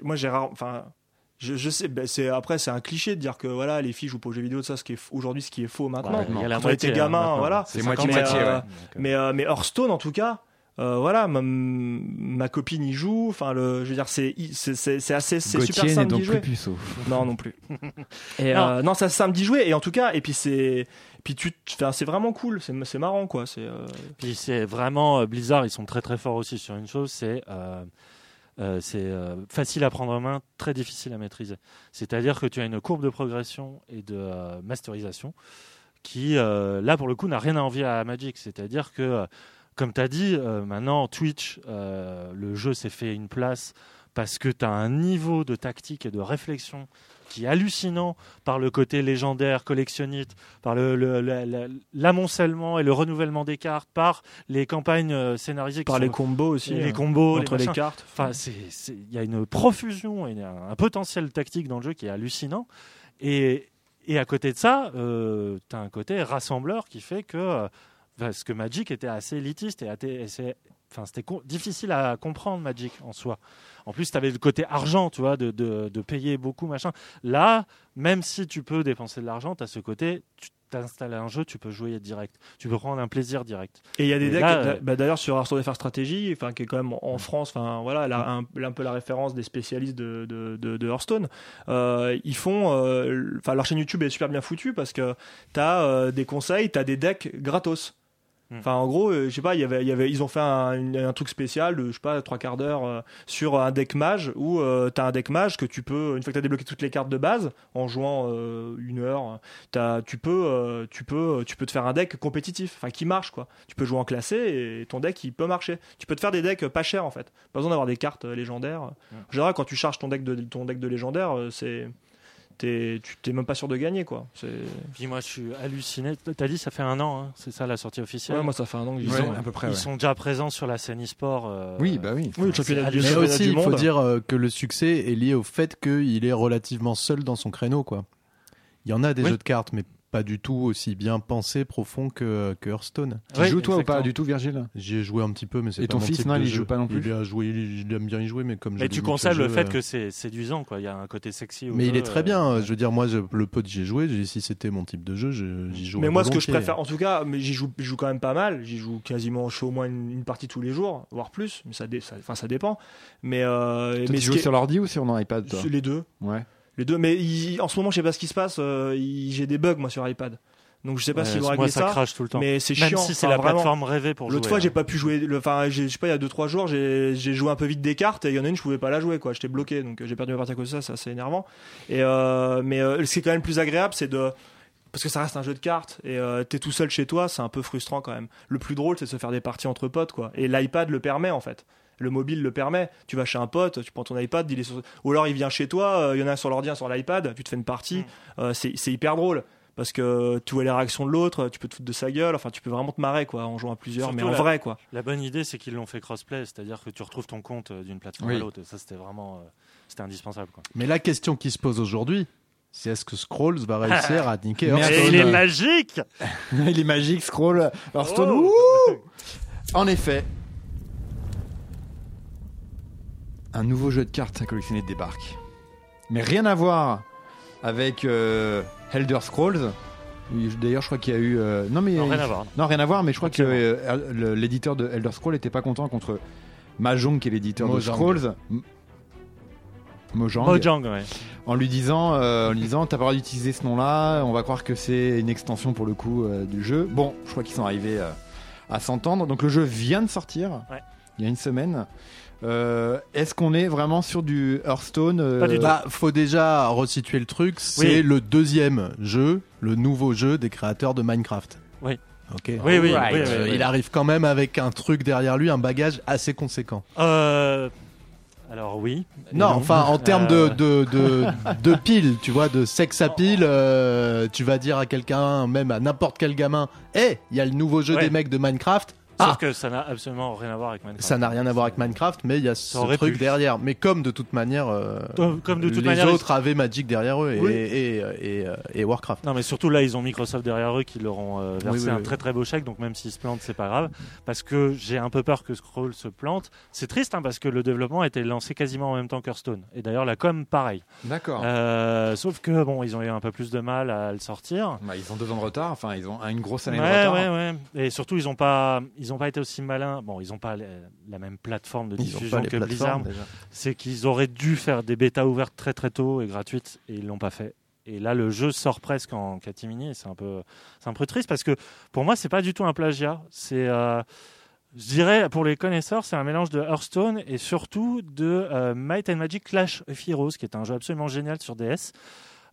moi j'ai rare, enfin. Je, je sais, ben, c'est après c'est un cliché de dire que voilà les filles jouent pas aux jeux vidéo, ça ce qui est aujourd'hui ce qui est faux maintenant. Ouais, il y a la Quand on était moitié, hein, gamin, voilà. C'est 50, mais, ouais. euh, mais, euh, mais Hearthstone, en tout cas, euh, voilà, ma, ma copine y joue. Enfin, le, je veux dire, c'est c'est- c'est c'est assez, c'est super simple d'y plus jouer. puceau. Non, non plus. Et Non. euh, non, ça c'est simple d'y jouer. Et en tout cas, et puis c'est, puis tu, enfin, c'est vraiment cool. C'est c'est marrant, quoi. C'est euh, Puis c'est vraiment euh, Blizzard, ils sont très très forts aussi sur une chose, c'est euh, c'est euh, facile à prendre en main, très difficile à maîtriser. C'est-à-dire que tu as une courbe de progression et de euh, masterisation qui, là pour le coup, n'a rien à envier à Magic. C'est-à-dire que, comme tu as dit, maintenant Twitch, le jeu s'est fait une place parce que tu as un niveau de tactique et de réflexion qui est hallucinant par le côté légendaire, collectionniste, par le, le- la- la- l'amoncellement et le renouvellement des cartes, par les campagnes euh, scénarisées, par les combos aussi. les hein, combos, entre les, cartes. Enfin, il y a une profusion et un, un potentiel tactique dans le jeu qui est hallucinant. Et, et à côté de ça, euh, tu as un côté rassembleur qui fait que euh, parce que Magic était assez élitiste et, c'est- enfin, c'était difficile à comprendre Magic en soi. En plus, tu avais le côté argent, tu vois, de, de, de payer beaucoup, machin. Là, même si tu peux dépenser de l'argent, tu as ce côté, tu t'installes un jeu, tu peux jouer direct. Tu peux prendre un plaisir direct. Et il y a des Et decks, là, euh, bah, d'ailleurs sur Hearthstone FR Stratégie, enfin qui est quand même en France, enfin voilà, la- un, un peu la référence des spécialistes de, Hearthstone. Euh, ils font, euh, enfin leur chaîne YouTube est super bien foutue parce que t'as euh, des conseils, t'as des decks gratos. Hmm. Enfin, en gros, euh, je sais pas, y avait, y avait, ils ont fait un, une- un truc spécial de, je sais pas, trois quarts d'heure euh, sur un deck mage où euh, t'as un deck mage que tu peux, une fois que t'as débloqué toutes les cartes de base, en jouant euh, une heure, t'as, tu peux, euh, tu peux, tu peux te faire un deck compétitif, enfin qui marche quoi. Tu peux jouer en classé et ton deck il peut marcher. Tu peux te faire des decks pas chers en fait. Pas besoin d'avoir des cartes euh, légendaires. En général, quand tu charges ton deck de ton deck de légendaire, euh, c'est T'es, tu t'es même pas sûr de gagner quoi. C'est... Puis moi, je suis halluciné. T'as dit, ça fait un an, hein, c'est ça la sortie officielle. Ouais, moi ça fait un an que Ils, sont, à peu près, ils ouais. sont déjà présents sur la scène e-sport. euh, Oui, bah oui. Oui, le championnat du, Mais aussi, du il faut dire euh, que le succès est lié au fait qu'il est relativement seul dans son créneau, quoi. Il y en a des Oui. jeux de cartes, mais pas du tout aussi bien pensé, profond que, que Hearthstone. Tu joues toi ou pas du tout, Virgile J'y ai joué un petit peu, mais c'est Et pas ton mon fils, type non, de il y jeu. joue pas non plus Il, a joué, il, aime bien y jouer, mais comme l'ai tu ce le jeu, fait euh, que c'est séduisant, quoi. Il y a un côté sexy. au Mais il est très euh, bien. Je veux dire, moi, je- le peu que j'ai joué, si c'était mon type de jeu, je- j'y jouerais Mais moi, ce que je préfère, en tout cas, mais j'y joue, j'y joue quand même pas mal. J'y joue quasiment, je fais au moins une, une partie tous les jours, voire plus. Mais ça, dé- ça, enfin, ça dépend. Mais, euh, Toi, mais tu joues sur l'ordi ou sur ton iPad toi? Les deux. Ouais. Les deux. Mais il- en ce moment, je sais pas ce qui se passe. euh, il- j'ai des bugs moi sur iPad. Donc je sais pas Ouais, s'ils vont régler ça crache tout le temps. Mais c'est Même chiant. si c'est Enfin, la vraiment. plateforme rêvée pour L'autre jouer, fois, hein. j'ai pas pu jouer. Enfin, je sais pas, il y a 2-3 jours, j'ai j'ai joué un peu vite des cartes et il y en a une, je pouvais pas la jouer, quoi. J'étais bloqué, donc j'ai perdu ma partie à cause de ça, c'est assez énervant. Et euh, mais euh, ce qui est quand même plus agréable, c'est de parce que ça reste un jeu de cartes et euh, t'es tout seul chez toi, c'est un peu frustrant quand même. Le plus drôle, c'est de se faire des parties entre potes, quoi. Et l'iPad le permet en fait. Le mobile le permet. Tu vas chez un pote, tu prends ton iPad, il est sur- ou alors il vient chez toi, euh, il y en a un sur l'ordi, un sur l'iPad, tu te fais une partie. Euh, c'est hyper drôle. Parce que tu vois les réactions de l'autre, tu peux te foutre de sa gueule, enfin tu peux vraiment te marrer quoi en jouant à plusieurs, mais en la- vrai quoi. La bonne idée, c'est qu'ils l'ont fait crossplay, c'est-à-dire que tu retrouves ton compte euh, d'une plateforme Oui. à l'autre. Ça, c'était vraiment, euh, c'était indispensable. Quoi. Mais la question qui se pose aujourd'hui, c'est est-ce que Scrolls va réussir à niquer Hearthstone Et il est magique il est magique, scroll. Hearthstone. Oh. ouh en effet. Un nouveau jeu de cartes à collectionner débarque. Mais rien à voir avec euh, Elder Scrolls. D'ailleurs, je crois qu'il y a eu. euh, Non, mais Non, rien à voir. Non, rien à voir. Mais je crois que euh, le- l'éditeur de Elder Scrolls était pas content contre Mahjong, qui est l'éditeur de Mojang. Scrolls. M- Mojang. Mojang, ouais. En lui disant, euh, en lui disant, t'as pas le droit d'utiliser ce nom-là. On va croire que c'est une extension pour le coup euh, du jeu. Bon, je crois qu'ils sont arrivés euh, à s'entendre. Donc le jeu vient de sortir. Ouais. Il y a une semaine. Euh, Est-ce qu'on est vraiment sur du Hearthstone euh, Bah, faut déjà resituer le truc. C'est Oui. le deuxième jeu, le nouveau jeu des créateurs de Minecraft. Oui. Ok. Oui, oui, oui, oui, oui. Il arrive quand même avec un truc derrière lui, un bagage assez conséquent. Euh, alors oui. Non, enfin, en termes de, Euh, de, de, de piles, tu vois, de sexe à pile, euh, tu vas dire à quelqu'un, même à n'importe quel gamin, hé, il y a le nouveau jeu Ouais. des mecs de Minecraft. Sauf Ah, que ça n'a absolument rien à voir avec Minecraft. ça n'a rien à voir avec Minecraft, mais il y a ce truc pu. derrière. Mais comme de toute manière, euh, Comme- de toute les manière, autres avaient Magic derrière eux et, Oui. et, et, et, euh, et Warcraft. Non, mais surtout là, ils ont Microsoft derrière eux qui leur ont euh, versé Oui, oui, un oui. très très beau chèque. Donc même s'ils se plantent, c'est pas grave. Parce que j'ai un peu peur que Scroll se plante. C'est triste hein, parce que le développement a été lancé quasiment en même temps qu'Hearthstone. Et d'ailleurs, la com, pareil. D'accord. Euh, sauf que bon, ils ont eu un peu plus de mal à le sortir. Bah, ils ont deux ans de retard. Enfin, ils ont une grosse année Ouais, de retard. ouais, ouais. Et surtout, ils n'ont pas, ils ont pas été aussi malins. Bon, ils n'ont pas la même plateforme de Ils diffusion que Blizzard. C'est qu'ils auraient dû faire des bêtas ouvertes très très tôt et gratuites et ils l'ont pas fait. Et là, le jeu sort presque en catimini c'est un peu, c'est un peu triste parce que pour moi, c'est pas du tout un plagiat. C'est, euh, je dirais, pour les connaisseurs, c'est un mélange de Hearthstone et surtout de euh, Might and Magic Clash of Heroes, qui est un jeu absolument génial sur DS.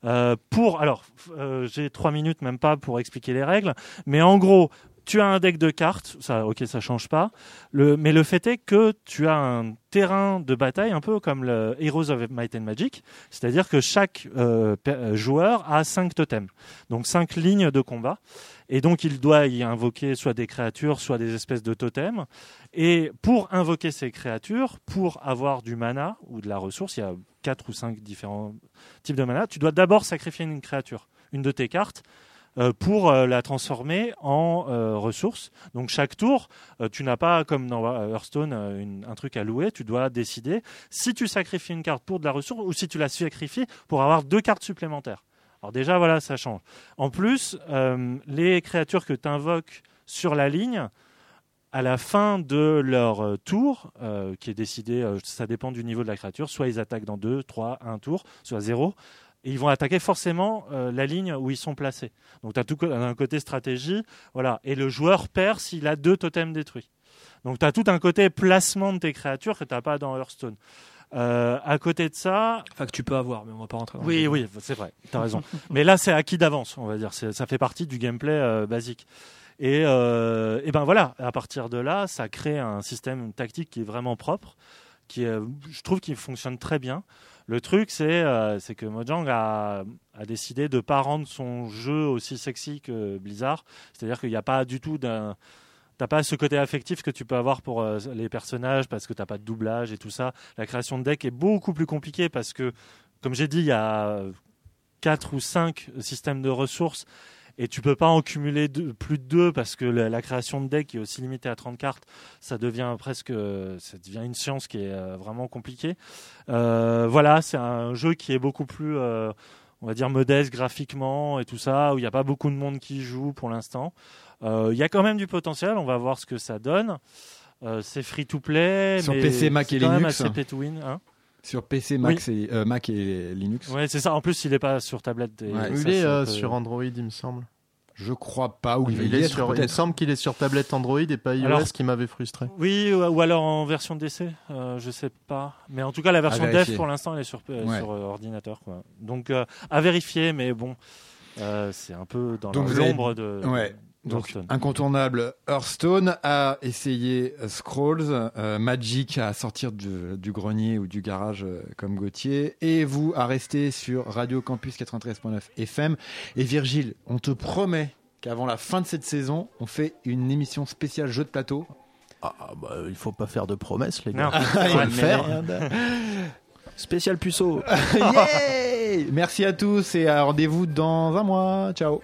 Euh, pour alors, euh, j'ai trois minutes même pas pour expliquer les règles, mais en gros, tu as un deck de cartes, ça, ok, ça change pas. Mais le fait est que tu as un terrain de bataille un peu comme le Heroes of Might and Magic, c'est-à-dire que chaque euh, euh, joueur a cinq totems, donc cinq lignes de combat, et donc il doit y invoquer soit des créatures, soit des espèces de totems. Et pour invoquer ces créatures, pour avoir du mana ou de la ressource, il y a quatre ou cinq différents types de mana. Tu dois d'abord sacrifier une créature, une de tes cartes pour euh, la transformer en euh, ressource. Donc chaque tour, euh, tu n'as pas comme dans euh, Hearthstone euh, une- un truc à louer, tu dois décider si tu sacrifies une carte pour de la ressource ou si tu la sacrifies pour avoir deux cartes supplémentaires. Alors déjà voilà, ça change. En plus, euh, les créatures que tu invoques sur la ligne, à la fin de leur euh, tour, euh, qui est décidé, euh, ça dépend du niveau de la créature, soit ils attaquent dans 2, 3, 1 tour, soit 0, et ils vont attaquer forcément euh, la ligne où ils sont placés. Donc tu as tout un côté stratégie, voilà, et le joueur perd s'il a deux totems détruits. Donc tu as tout un côté placement de tes créatures que tu n'as pas dans Hearthstone. Euh, à côté de ça, Enfin, que tu peux avoir, mais on va pas rentrer dans oui, oui, c'est vrai, tu as raison. Mais là, c'est acquis d'avance, on va dire. Ça fait partie du gameplay euh, basique. Et, euh, et ben voilà, à partir de là, ça crée un système tactique qui est vraiment propre, qui je trouve qu'il fonctionne très bien. Le truc, c'est euh, c'est que Mojang a, décidé de pas rendre son jeu aussi sexy que Blizzard. C'est-à-dire qu'il n'y a pas du tout T'as pas ce côté affectif que tu peux avoir pour euh, les personnages parce que t'as pas de doublage et tout ça. La création de deck est beaucoup plus compliquée parce que, comme j'ai dit, il y a quatre ou cinq systèmes de ressources et tu peux pas en cumuler deux- plus de deux parce que la, la création de deck est aussi limitée à 30 cartes. Ça devient presque, ça devient une science qui est euh, vraiment compliquée. Euh, voilà, c'est un jeu qui est beaucoup plus, euh, on va dire, modeste graphiquement et tout ça, où il n'y a pas beaucoup de monde qui joue pour l'instant. Euh, Il y a quand même du potentiel, on va voir ce que ça donne. Euh, c'est free to play, Sur mais PC, Mac c'est et quand même Linux. assez pay to win, hein. Sur PC, Mac, et, euh, Mac et Linux. Ouais, c'est ça. En plus, il est pas sur tablette. et Ouais. Il est euh, sur Android, il me semble. Je crois pas, ou il, est être, sur, il me semble qu'il est sur tablette Android et pas iOS Alors- qui m'avait frustré. Oui, ou, ou alors en version DC, euh, je sais pas. Mais en tout cas, la version dev pour l'instant, elle est sur, euh, Ouais. sur euh, ordinateur. Quoi. Donc, euh, à vérifier, mais bon, euh, c'est un peu dans vous avez- l'ombre de. Ouais. Donc, incontournable, Hearthstone a essayé euh, Scrolls, euh, Magic à sortir du, du grenier ou du garage euh, comme Gauthier, et vous à rester sur Radio Campus 93.9 FM. Et Virgile, on te promet qu'avant la fin de cette saison, on fait une émission spéciale jeu de plateau. Ah, bah, il faut pas faire de promesses, les Non. gars. Ah, faut il le faire. Spécial puceau. Merci à tous et à rendez-vous dans un mois. Ciao